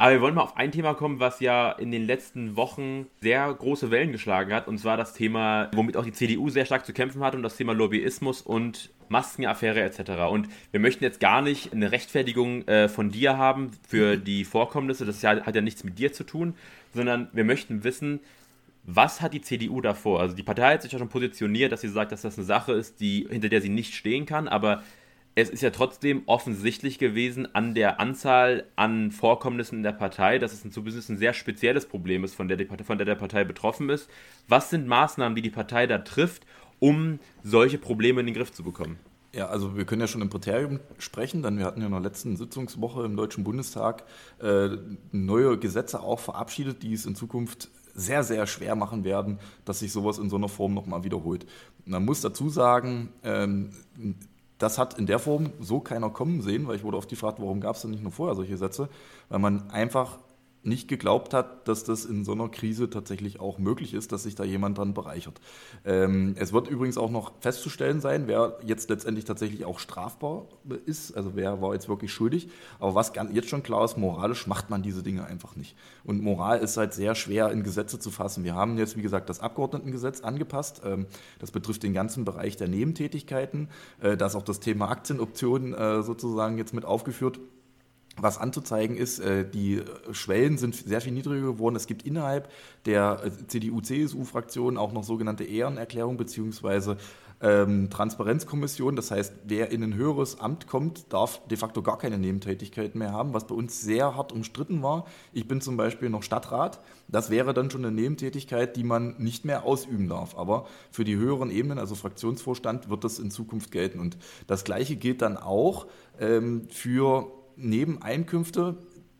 Speaker 2: Aber wir wollen mal auf ein Thema kommen, was ja in den letzten Wochen sehr große Wellen geschlagen hat. Und zwar das Thema, womit auch die CDU sehr stark zu kämpfen hat, und das Thema Lobbyismus und Maskenaffäre etc. Und wir möchten jetzt gar nicht eine Rechtfertigung äh, von dir haben für die Vorkommnisse. Das ja, hat ja nichts mit dir zu tun, sondern wir möchten wissen, was hat die CDU davor? Also die Partei hat sich ja schon positioniert, dass sie sagt, dass das eine Sache ist, die, hinter der sie nicht stehen kann, aber es ist ja trotzdem offensichtlich gewesen an der Anzahl an Vorkommnissen in der Partei, dass es ein, ein sehr spezielles Problem ist, von der, die, von der der Partei betroffen ist. Was sind Maßnahmen, die die Partei da trifft, um solche Probleme in den Griff zu bekommen?
Speaker 3: Ja, also wir können ja schon im Präterium sprechen, denn wir hatten ja in der letzten Sitzungswoche im Deutschen Bundestag äh, neue Gesetze auch verabschiedet, die es in Zukunft sehr, sehr schwer machen werden, dass sich sowas in so einer Form nochmal wiederholt. Man muss dazu sagen, ähm, das hat in der Form so keiner kommen sehen, weil ich wurde oft gefragt, warum gab es denn nicht nur vorher solche Sätze, weil man einfach nicht geglaubt hat, dass das in so einer Krise tatsächlich auch möglich ist, dass sich da jemand dran bereichert. Ähm, es wird übrigens auch noch festzustellen sein, wer jetzt letztendlich tatsächlich auch strafbar ist, also wer war jetzt wirklich schuldig. Aber was jetzt schon klar ist, moralisch macht man diese Dinge einfach nicht. Und Moral ist halt sehr schwer in Gesetze zu fassen. Wir haben jetzt, wie gesagt, das Abgeordnetengesetz angepasst. Ähm, das betrifft den ganzen Bereich der Nebentätigkeiten. Äh, da ist auch das Thema Aktienoptionen äh, sozusagen jetzt mit aufgeführt was anzuzeigen ist, äh, die Schwellen sind sehr viel niedriger geworden. Es gibt innerhalb der äh, CDU-CSU-Fraktion auch noch sogenannte Ehrenerklärungen beziehungsweise ähm, Transparenzkommission. Das heißt, wer in ein höheres Amt kommt, darf de facto gar keine Nebentätigkeiten mehr haben, was bei uns sehr hart umstritten war. Ich bin zum Beispiel noch Stadtrat. Das wäre dann schon eine Nebentätigkeit, die man nicht mehr ausüben darf. Aber für die höheren Ebenen, also Fraktionsvorstand, wird das in Zukunft gelten. Und das Gleiche gilt dann auch ähm, für Nebeneinkünfte.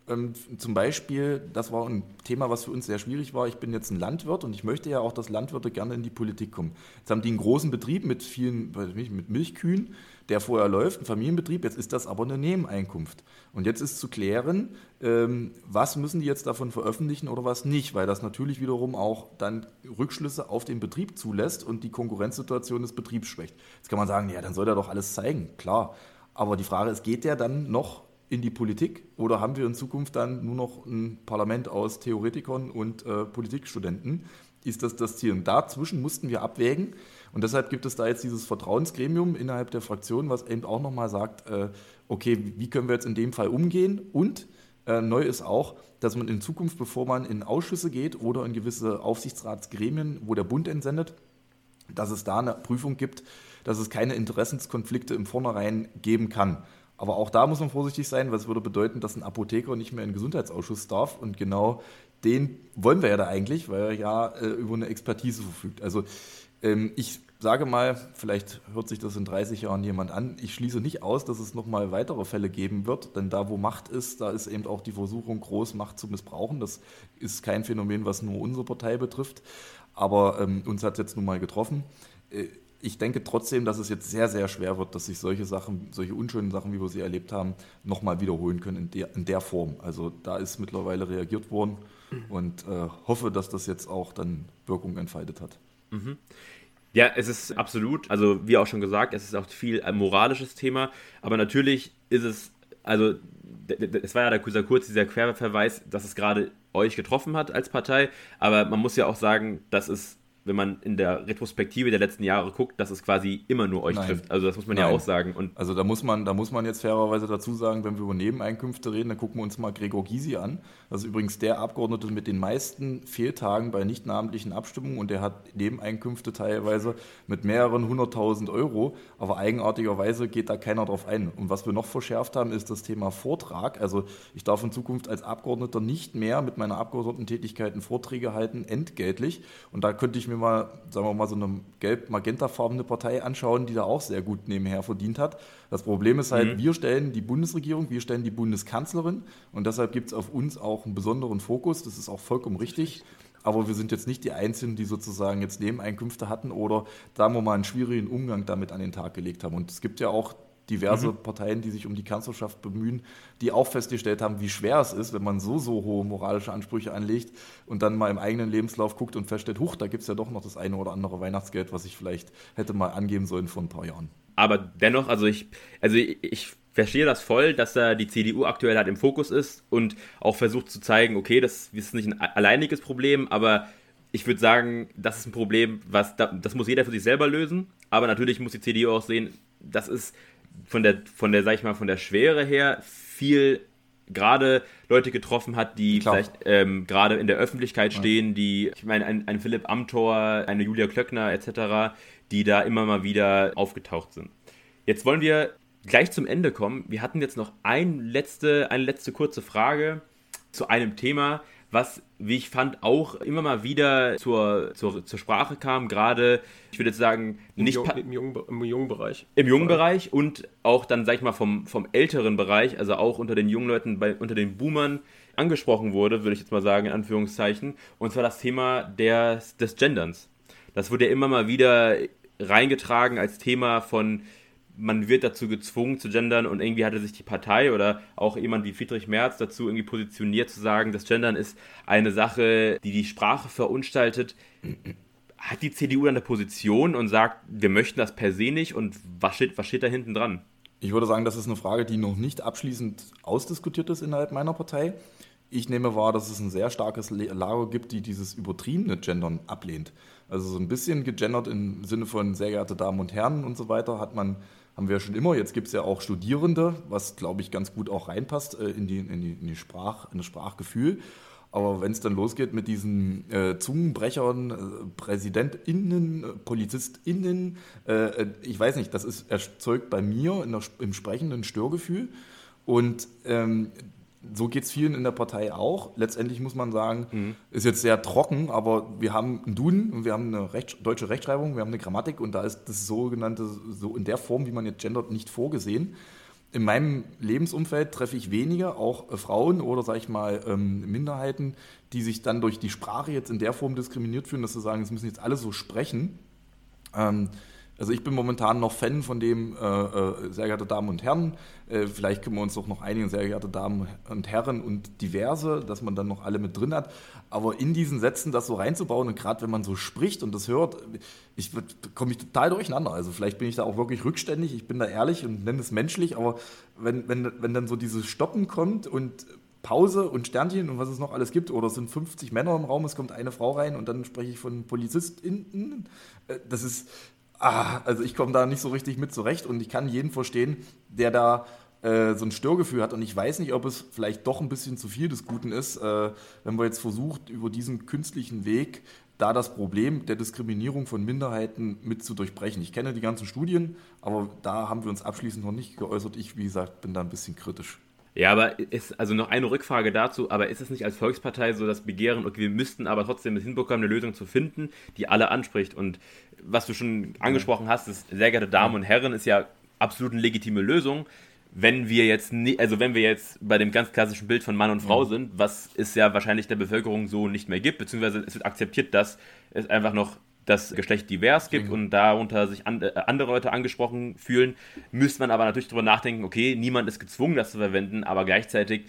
Speaker 3: Ähm, zum Beispiel, das war ein Thema, was für uns sehr schwierig war. Ich bin jetzt ein Landwirt und ich möchte ja auch, dass Landwirte gerne in die Politik kommen. Jetzt haben die einen großen Betrieb mit vielen, mit Milchkühen, der vorher läuft, ein Familienbetrieb. Jetzt ist das aber eine Nebeneinkunft. Und jetzt ist zu klären, ähm, was müssen die jetzt davon veröffentlichen oder was nicht, weil das natürlich wiederum auch dann Rückschlüsse auf den Betrieb zulässt und die Konkurrenzsituation des Betriebs schwächt. Jetzt kann man sagen, ja, dann soll er doch alles zeigen. Klar. Aber die Frage ist, geht der dann noch in die Politik oder haben wir in Zukunft dann nur noch ein Parlament aus Theoretikern und äh, Politikstudenten? Ist das das Ziel? Und dazwischen mussten wir abwägen und deshalb gibt es da jetzt dieses Vertrauensgremium innerhalb der Fraktion, was eben auch nochmal sagt, äh, okay, wie können wir jetzt in dem Fall umgehen? Und äh, neu ist auch, dass man in Zukunft, bevor man in Ausschüsse geht oder in gewisse Aufsichtsratsgremien, wo der Bund entsendet, dass es da eine Prüfung gibt, dass es keine Interessenskonflikte im Vornherein geben kann. Aber auch da muss man vorsichtig sein, weil es würde bedeuten, dass ein Apotheker nicht mehr in den Gesundheitsausschuss darf. Und genau den wollen wir ja da eigentlich, weil er ja äh, über eine Expertise verfügt. Also ähm, ich sage mal, vielleicht hört sich das in 30 Jahren jemand an, ich schließe nicht aus, dass es nochmal weitere Fälle geben wird, denn da, wo Macht ist, da ist eben auch die Versuchung groß, Macht zu missbrauchen. Das ist kein Phänomen, was nur unsere Partei betrifft, aber ähm, uns hat es jetzt nun mal getroffen. Äh, ich denke trotzdem, dass es jetzt sehr, sehr schwer wird, dass sich solche Sachen, solche unschönen Sachen, wie wir sie erlebt haben, nochmal wiederholen können in der, in der Form. Also da ist mittlerweile reagiert worden und äh, hoffe, dass das jetzt auch dann Wirkung entfaltet hat.
Speaker 2: Mhm. Ja, es ist absolut, also wie auch schon gesagt, es ist auch viel ein moralisches Thema, aber natürlich ist es, also es war ja der, kurz dieser Querverweis, dass es gerade euch getroffen hat als Partei, aber man muss ja auch sagen, dass es wenn man in der Retrospektive der letzten Jahre guckt, dass es quasi immer nur euch Nein. trifft. Also das muss man Nein. ja auch sagen.
Speaker 3: Und also da muss man, da muss man jetzt fairerweise dazu sagen, wenn wir über Nebeneinkünfte reden, dann gucken wir uns mal Gregor Gysi an. Das ist übrigens der Abgeordnete mit den meisten Fehltagen bei nicht namentlichen Abstimmungen und der hat Nebeneinkünfte teilweise mit mehreren hunderttausend Euro, aber eigenartigerweise geht da keiner drauf ein. Und was wir noch verschärft haben, ist das Thema Vortrag. Also ich darf in Zukunft als Abgeordneter nicht mehr mit meiner Abgeordnetentätigkeit Vorträge halten, entgeltlich. Und da könnte ich mir mal, sagen wir mal, so eine gelb-magentafarbene Partei anschauen, die da auch sehr gut nebenher verdient hat. Das Problem ist halt, mhm. wir stellen die Bundesregierung, wir stellen die Bundeskanzlerin und deshalb gibt es auf uns auch einen besonderen Fokus. Das ist auch vollkommen richtig. Aber wir sind jetzt nicht die Einzigen, die sozusagen jetzt Nebeneinkünfte hatten oder sagen wir mal einen schwierigen Umgang damit an den Tag gelegt haben. Und es gibt ja auch diverse mhm. Parteien, die sich um die Kanzlerschaft bemühen, die auch festgestellt haben, wie schwer es ist, wenn man so, so hohe moralische Ansprüche anlegt und dann mal im eigenen Lebenslauf guckt und feststellt, huch, da gibt es ja doch noch das eine oder andere Weihnachtsgeld, was ich vielleicht hätte mal angeben sollen vor ein paar Jahren.
Speaker 2: Aber dennoch, also ich, also ich, ich verstehe das voll, dass da die CDU aktuell halt im Fokus ist und auch versucht zu zeigen, okay, das ist nicht ein alleiniges Problem, aber ich würde sagen, das ist ein Problem, was das muss jeder für sich selber lösen. Aber natürlich muss die CDU auch sehen, das ist von der, von der, sag ich mal, von der Schwere her viel gerade Leute getroffen hat, die Klar. vielleicht ähm, gerade in der Öffentlichkeit stehen, die, ich meine, ein, ein Philipp Amthor, eine Julia Klöckner etc., die da immer mal wieder aufgetaucht sind. Jetzt wollen wir gleich zum Ende kommen. Wir hatten jetzt noch ein letzte, eine letzte kurze Frage zu einem Thema, was, wie ich fand, auch immer mal wieder zur, zur, zur Sprache kam, gerade, ich würde jetzt sagen, nicht
Speaker 1: Im, Jung, im, jungen, im jungen Bereich.
Speaker 2: Im jungen Bereich und auch dann, sag ich mal, vom, vom älteren Bereich, also auch unter den jungen Leuten, bei, unter den Boomern angesprochen wurde, würde ich jetzt mal sagen, in Anführungszeichen, und zwar das Thema des, des Genderns. Das wurde ja immer mal wieder reingetragen als Thema von man wird dazu gezwungen zu gendern und irgendwie hatte sich die Partei oder auch jemand wie Friedrich Merz dazu irgendwie positioniert zu sagen, das Gendern ist eine Sache, die die Sprache verunstaltet. Hat die CDU dann eine Position und sagt, wir möchten das per se nicht und was steht, was steht da hinten dran?
Speaker 3: Ich würde sagen, das ist eine Frage, die noch nicht abschließend ausdiskutiert ist innerhalb meiner Partei. Ich nehme wahr, dass es ein sehr starkes Lager gibt, die dieses übertriebene Gendern ablehnt. Also so ein bisschen gegendert im Sinne von sehr geehrte Damen und Herren und so weiter hat man haben wir ja schon immer. Jetzt gibt es ja auch Studierende, was, glaube ich, ganz gut auch reinpasst äh, in, die, in, die, in, die Sprach, in das Sprachgefühl. Aber wenn es dann losgeht mit diesen äh, Zungenbrechern, äh, PräsidentInnen, äh, PolizistInnen, äh, ich weiß nicht, das ist, erzeugt bei mir der, im sprechenden Störgefühl. Und ähm, so geht es vielen in der Partei auch. Letztendlich muss man sagen, mhm. ist jetzt sehr trocken, aber wir haben einen Duden und wir haben eine Recht, deutsche Rechtschreibung, wir haben eine Grammatik und da ist das sogenannte, so in der Form, wie man jetzt gendert, nicht vorgesehen. In meinem Lebensumfeld treffe ich weniger, auch äh, Frauen oder, sage ich mal, ähm, Minderheiten, die sich dann durch die Sprache jetzt in der Form diskriminiert fühlen, dass sie sagen, es müssen jetzt alle so sprechen. Ähm, also ich bin momentan noch Fan von dem, äh, äh, sehr geehrte Damen und Herren, äh, vielleicht können wir uns doch noch einigen, sehr geehrte Damen und Herren und diverse, dass man dann noch alle mit drin hat. Aber in diesen Sätzen das so reinzubauen und gerade wenn man so spricht und das hört, ich komme ich total durcheinander. Also vielleicht bin ich da auch wirklich rückständig, ich bin da ehrlich und nenne es menschlich, aber wenn, wenn, wenn dann so dieses Stoppen kommt und Pause und Sternchen und was es noch alles gibt, oder es sind 50 Männer im Raum, es kommt eine Frau rein und dann spreche ich von PolizistInnen. Äh, das ist, ah, also ich komme da nicht so richtig mit zurecht und ich kann jeden verstehen, der da äh, so ein Störgefühl hat und ich weiß nicht, ob es vielleicht doch ein bisschen zu viel des Guten ist, äh, wenn man jetzt versucht, über diesen künstlichen Weg da das Problem der Diskriminierung von Minderheiten mit zu durchbrechen. Ich kenne die ganzen Studien, aber da haben wir uns abschließend noch nicht geäußert. Ich, wie gesagt, bin da ein bisschen kritisch.
Speaker 2: Ja, aber ist, also noch eine Rückfrage dazu, aber ist es nicht als Volkspartei so das Begehren, okay, wir müssten aber trotzdem es hinbekommen, eine Lösung zu finden, die alle anspricht? Und was du schon angesprochen hast, ist, sehr geehrte Damen und Herren, ist ja absolut eine legitime Lösung. Wenn wir jetzt, nie, also wenn wir jetzt bei dem ganz klassischen Bild von Mann und Frau sind, was es ja wahrscheinlich der Bevölkerung so nicht mehr gibt, beziehungsweise es wird akzeptiert, dass es einfach noch das Geschlecht divers gibt mhm. und darunter sich an, äh, andere Leute angesprochen fühlen, müsste man aber natürlich darüber nachdenken, okay, niemand ist gezwungen, das zu verwenden, aber gleichzeitig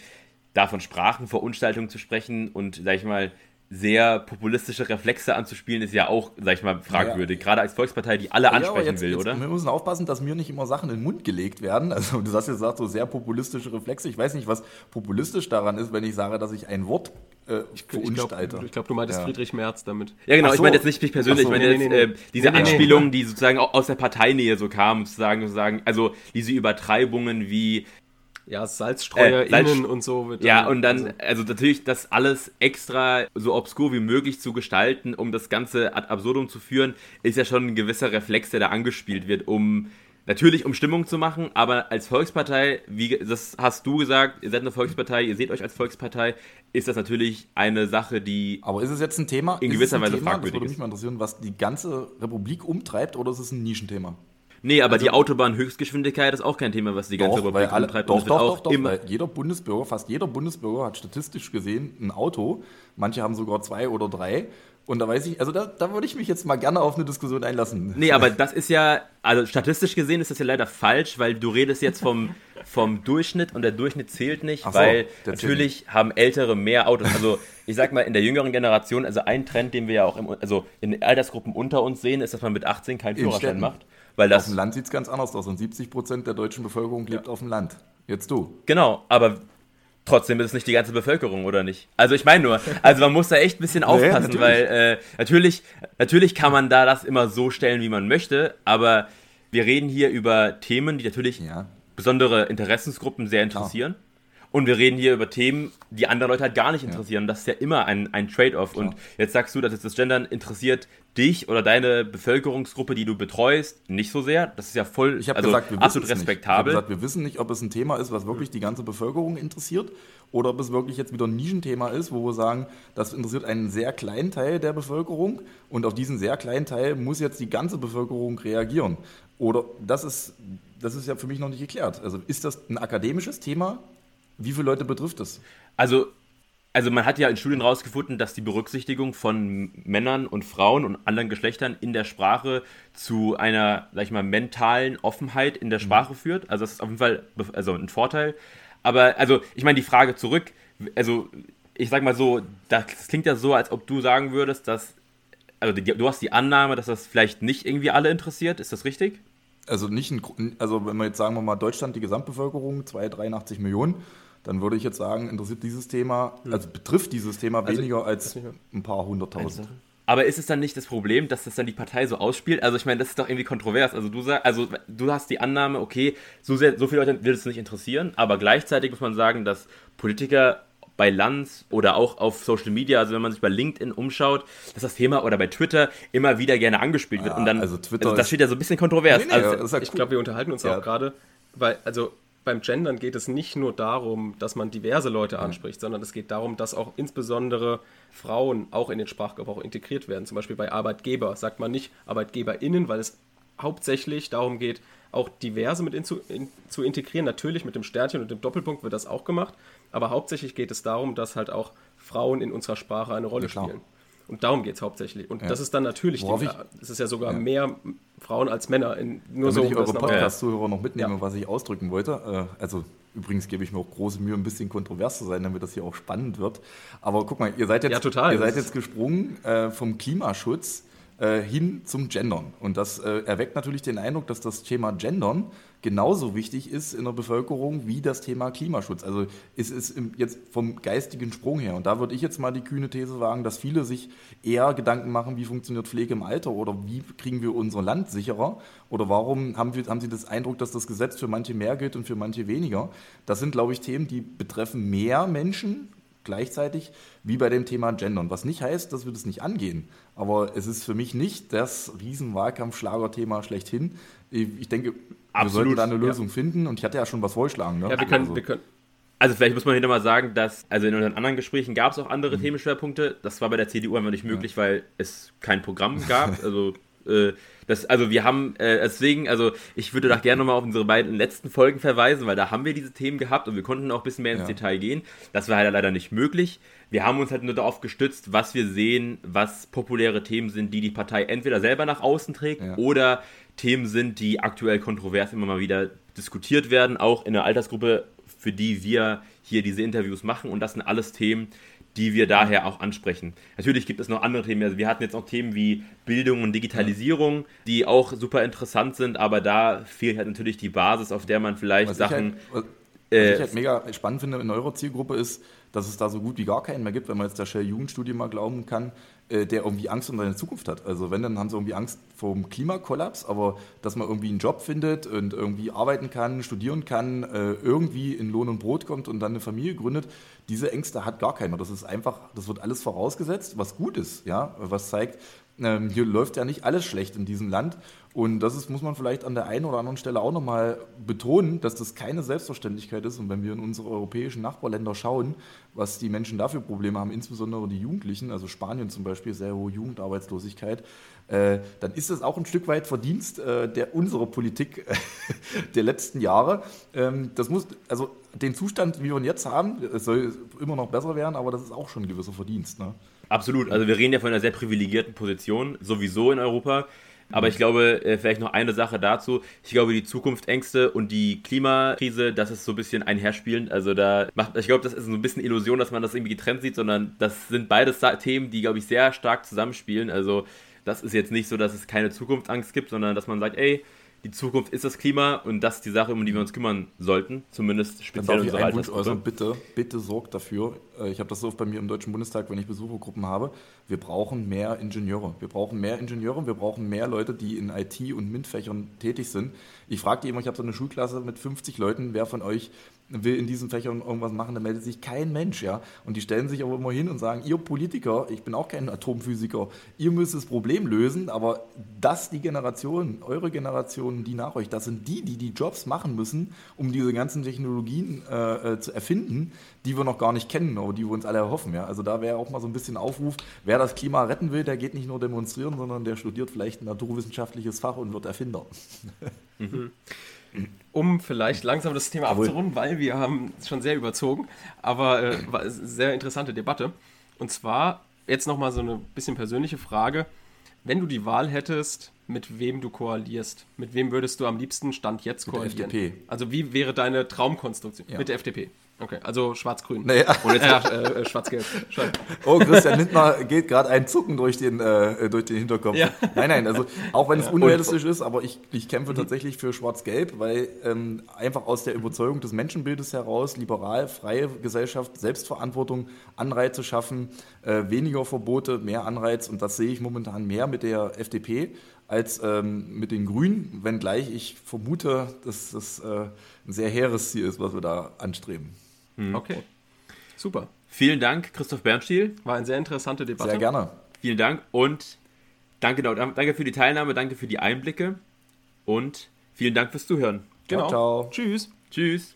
Speaker 2: davon Sprachenverunstaltungen zu sprechen und, sag ich mal, sehr populistische Reflexe anzuspielen, ist ja auch, sag ich mal, fragwürdig. Ja. Gerade als Volkspartei, die alle ansprechen ja, jetzt, will, jetzt, oder?
Speaker 3: Wir müssen aufpassen, dass mir nicht immer Sachen in den Mund gelegt werden. Also du hast jetzt gesagt, so sehr populistische Reflexe. Ich weiß nicht, was populistisch daran ist, wenn ich sage, dass ich ein Wort
Speaker 1: äh, ich, verunstalter. Ich glaube, glaub, du meintest ja. Friedrich Merz damit.
Speaker 2: Ja, genau. So. Ich meine jetzt nicht mich persönlich. So. Ich meine nee, jetzt nee, nee. Äh, diese Anspielungen, die sozusagen aus der Parteinähe so kamen, sozusagen, sozusagen, also diese Übertreibungen wie
Speaker 1: ja, Salzstreuer äh, Salz und so.
Speaker 2: Wird ja, und dann, also. also natürlich das alles extra so obskur wie möglich zu gestalten, um das Ganze ad absurdum zu führen, ist ja schon ein gewisser Reflex, der da angespielt wird, um natürlich um Stimmung zu machen, aber als Volkspartei, wie das hast du gesagt, ihr seid eine Volkspartei, ihr seht euch als Volkspartei, ist das natürlich eine Sache, die.
Speaker 3: Aber ist es jetzt ein Thema?
Speaker 2: In gewisser Weise Thema? fragwürdig
Speaker 3: das würde mich mal interessieren, was die ganze Republik umtreibt, oder ist es ein Nischenthema?
Speaker 2: Nee, aber also, die Autobahnhöchstgeschwindigkeit ist auch kein Thema, was die ganze
Speaker 3: doch, Republik alle, umtreibt. Doch, doch, doch, doch, immer jeder Bundesbürger, fast jeder Bundesbürger hat statistisch gesehen ein Auto. Manche haben sogar zwei oder drei. Und da weiß ich, also da, da würde ich mich jetzt mal gerne auf eine Diskussion einlassen.
Speaker 2: Nee, aber das ist ja, also statistisch gesehen ist das ja leider falsch, weil du redest jetzt vom, vom Durchschnitt und der Durchschnitt zählt nicht, so, weil natürlich haben Ältere mehr Autos. Also ich sag mal, in der jüngeren Generation, also ein Trend, den wir ja auch im, also in Altersgruppen unter uns sehen, ist, dass man mit 18 keinen Führerschein macht.
Speaker 3: Weil das, auf dem Land sieht es ganz anders aus und 70 Prozent der deutschen Bevölkerung lebt ja. auf dem Land. Jetzt du.
Speaker 2: Genau, aber trotzdem ist es nicht die ganze Bevölkerung, oder nicht? Also ich meine nur, also man muss da echt ein bisschen aufpassen, nee, weil äh, natürlich, natürlich kann man da das immer so stellen, wie man möchte, aber wir reden hier über Themen, die natürlich ja. besondere Interessensgruppen sehr interessieren. Klar. Und wir reden hier über Themen, die andere Leute halt gar nicht interessieren. Ja. Das ist ja immer ein, ein Trade-off. Und jetzt sagst du, dass jetzt das Gendern interessiert dich oder deine Bevölkerungsgruppe, die du betreust, nicht so sehr. Das ist ja voll
Speaker 3: ich also gesagt, wir absolut respektabel. Ich habe gesagt, wir wissen nicht, ob es ein Thema ist, was wirklich die ganze Bevölkerung interessiert oder ob es wirklich jetzt wieder ein Nischenthema ist, wo wir sagen, das interessiert einen sehr kleinen Teil der Bevölkerung und auf diesen sehr kleinen Teil muss jetzt die ganze Bevölkerung reagieren. Oder das ist, das ist ja für mich noch nicht geklärt. Also ist das ein akademisches Thema wie viele Leute betrifft das?
Speaker 2: Also, also man hat ja in Studien herausgefunden, dass die Berücksichtigung von Männern und Frauen und anderen Geschlechtern in der Sprache zu einer, sag ich mal, mentalen Offenheit in der mhm. Sprache mhm. führt. Also das ist auf jeden Fall also ein Vorteil. Aber also, ich meine, die Frage zurück, also ich sag mal so, das klingt ja so, als ob du sagen würdest, dass, also du hast die Annahme, dass das vielleicht nicht irgendwie alle interessiert, ist das richtig?
Speaker 3: Also nicht ein, also wenn wir jetzt sagen wir mal Deutschland, die Gesamtbevölkerung, 283 Millionen, dann würde ich jetzt sagen, interessiert dieses Thema, hm. also betrifft dieses Thema also, weniger als ein paar hunderttausend.
Speaker 2: Aber ist es dann nicht das Problem, dass das dann die Partei so ausspielt? Also ich meine, das ist doch irgendwie kontrovers. Also du sagst, also du hast die Annahme, okay, so, sehr, so viele Leute wird es nicht interessieren, aber gleichzeitig muss man sagen, dass Politiker bei Lanz oder auch auf Social Media, also wenn man sich bei LinkedIn umschaut, dass das Thema oder bei Twitter immer wieder gerne angespielt wird. Ja, und dann,
Speaker 3: also Twitter
Speaker 2: also das steht ja so ein bisschen kontrovers. Nee, nee,
Speaker 1: also, ja ich cool. glaube, wir unterhalten uns ja. auch gerade, weil, also beim Gendern geht es nicht nur darum, dass man diverse Leute anspricht, sondern es geht darum, dass auch insbesondere Frauen auch in den Sprachgebrauch integriert werden. Zum Beispiel bei Arbeitgeber sagt man nicht ArbeitgeberInnen, weil es hauptsächlich darum geht, auch diverse mit in zu, in, zu integrieren. Natürlich mit dem Sternchen und dem Doppelpunkt wird das auch gemacht, aber hauptsächlich geht es darum, dass halt auch Frauen in unserer Sprache eine Rolle ja, spielen. Und darum geht es hauptsächlich. Und ja. das ist dann natürlich, es ist ja sogar ja. mehr Frauen als Männer. In,
Speaker 3: nur Damit so, ich eure Podcast-Zuhörer noch mitnehme, ja. was ich ausdrücken wollte. Äh, also übrigens gebe ich mir auch große Mühe, ein bisschen kontrovers zu sein, damit das hier auch spannend wird. Aber guck mal, ihr seid jetzt,
Speaker 1: total.
Speaker 3: Ihr seid jetzt gesprungen äh, vom Klimaschutz äh, hin zum Gendern. Und das äh, erweckt natürlich den Eindruck, dass das Thema Gendern genauso wichtig ist in der Bevölkerung wie das Thema Klimaschutz. Also es ist jetzt vom geistigen Sprung her. Und da würde ich jetzt mal die kühne These wagen, dass viele sich eher Gedanken machen, wie funktioniert Pflege im Alter oder wie kriegen wir unser Land sicherer oder warum haben, wir, haben Sie das Eindruck, dass das Gesetz für manche mehr gilt und für manche weniger. Das sind, glaube ich, Themen, die betreffen mehr Menschen gleichzeitig wie bei dem Thema Gendern. Was nicht heißt, dass wir das nicht angehen. Aber es ist für mich nicht das Riesenwahlkampf-Schlagerthema schlechthin. Ich denke, Absolut. wir sollten da eine Lösung ja. finden und ich hatte ja schon was vorgeschlagen. Ne?
Speaker 2: Ja, wir können, also. wir können. Also vielleicht muss man hier nochmal sagen, dass, also in unseren anderen Gesprächen gab es auch andere mhm. Themenschwerpunkte. Das war bei der CDU einfach nicht möglich, ja. weil es kein Programm gab. Also äh, das, also wir haben, äh, deswegen, also ich würde da gerne nochmal auf unsere beiden letzten Folgen verweisen, weil da haben wir diese Themen gehabt und wir konnten auch ein bisschen mehr ins ja. Detail gehen. Das war halt leider nicht möglich. Wir haben uns halt nur darauf gestützt, was wir sehen, was populäre Themen sind, die die Partei entweder selber nach außen trägt ja. oder Themen sind, die aktuell kontrovers immer mal wieder diskutiert werden, auch in der Altersgruppe, für die wir hier diese Interviews machen. Und das sind alles Themen, die wir daher auch ansprechen. Natürlich gibt es noch andere Themen. Also wir hatten jetzt noch Themen wie Bildung und Digitalisierung, die auch super interessant sind, aber da fehlt halt natürlich die Basis, auf der man vielleicht was Sachen.
Speaker 3: Halt, Was ich halt mega spannend finde in eurer Zielgruppe ist, dass es da so gut wie gar keinen mehr gibt, wenn man jetzt der Shell-Jugendstudie mal glauben kann, äh, der irgendwie Angst um seine Zukunft hat. Also wenn, dann haben sie irgendwie Angst vor dem Klimakollaps, aber dass man irgendwie einen Job findet und irgendwie arbeiten kann, studieren kann, äh, irgendwie in Lohn und Brot kommt und dann eine Familie gründet, diese Ängste hat gar keiner. Das ist einfach, das wird alles vorausgesetzt, was gut ist, ja, was zeigt, ähm, hier läuft ja nicht alles schlecht in diesem Land. Und das ist, muss man vielleicht an der einen oder anderen Stelle auch nochmal betonen, dass das keine Selbstverständlichkeit ist. Und wenn wir in unsere europäischen Nachbarländer schauen, was die Menschen dafür Probleme haben, insbesondere die Jugendlichen, also Spanien zum Beispiel, sehr hohe Jugendarbeitslosigkeit, äh, dann ist es auch ein Stück weit Verdienst äh, der unserer Politik der letzten Jahre. Ähm, das muss, also den Zustand, wie wir ihn jetzt haben, soll immer noch besser werden, aber das ist auch schon ein gewisser Verdienst. Ne?
Speaker 2: Absolut. Also wir reden ja von einer sehr privilegierten Position, sowieso in Europa. Aber ich glaube, äh, vielleicht noch eine Sache dazu. Ich glaube, die Zukunftsängste und die Klimakrise, das ist so ein bisschen einherspielend. Also da macht, ich glaube, das ist so ein bisschen Illusion, dass man das irgendwie getrennt sieht, sondern das sind beides Themen, die, glaube ich, sehr stark zusammenspielen. Also das ist jetzt nicht so, dass es keine Zukunftsangst gibt, sondern dass man sagt, ey, die Zukunft ist das Klima und das ist die Sache, um die wir uns kümmern sollten, zumindest speziell
Speaker 3: unsere einen Wunsch äußern, bitte, bitte sorgt dafür. Äh, ich habe das so oft bei mir im Deutschen Bundestag, wenn ich Besuchergruppen habe. Wir brauchen mehr Ingenieure. Wir brauchen mehr Ingenieure, wir brauchen mehr Leute, die in IT und MINT-Fächern tätig sind. Ich frage die immer, ich habe so eine Schulklasse mit 50 Leuten, wer von euch will in diesen Fächern irgendwas machen, da meldet sich kein Mensch, ja. Und die stellen sich aber immer hin und sagen, ihr Politiker, ich bin auch kein Atomphysiker, ihr müsst das Problem lösen, aber das die Generation, eure Generation, die nach euch, das sind die, die die Jobs machen müssen, um diese ganzen Technologien äh, äh, zu erfinden, die wir noch gar nicht kennen, aber die wir uns alle erhoffen, ja. Also da wäre auch mal so ein bisschen Aufruf, wer das Klima retten will, der geht nicht nur demonstrieren, sondern der studiert vielleicht ein naturwissenschaftliches Fach und wird Erfinder.
Speaker 1: Mhm um vielleicht langsam das Thema abzurunden, weil wir haben schon sehr überzogen, aber äh, sehr interessante Debatte. Und zwar jetzt nochmal so eine bisschen persönliche Frage. Wenn du die Wahl hättest, mit wem du koalierst, mit wem würdest du am liebsten Stand jetzt koalieren? Mit der FDP. Also wie wäre deine Traumkonstruktion? Ja. Mit der FDP. Okay, also schwarz-grün.
Speaker 3: Naja.
Speaker 1: Und jetzt äh, äh, schwarz-gelb.
Speaker 3: Oh, Christian Lindner geht gerade ein Zucken durch den, äh, durch den Hinterkopf. Ja. Nein, nein, also auch wenn es ja. unrealistisch ist, aber ich, ich kämpfe mhm. tatsächlich für schwarz-gelb, weil ähm, einfach aus der Überzeugung des Menschenbildes heraus, liberal, freie Gesellschaft, Selbstverantwortung, Anreize schaffen, äh, weniger Verbote, mehr Anreiz und das sehe ich momentan mehr mit der FDP als ähm, mit den Grünen, wenngleich ich vermute, dass das äh, ein sehr hehres Ziel ist, was wir da anstreben.
Speaker 1: Mhm. Okay, super.
Speaker 2: Vielen Dank, Christoph Bernstiel.
Speaker 1: War eine sehr interessante Debatte.
Speaker 3: Sehr gerne.
Speaker 2: Vielen Dank und danke, danke für die Teilnahme, danke für die Einblicke und vielen Dank fürs Zuhören.
Speaker 1: Genau. Ciao. ciao. Tschüss.
Speaker 2: Tschüss.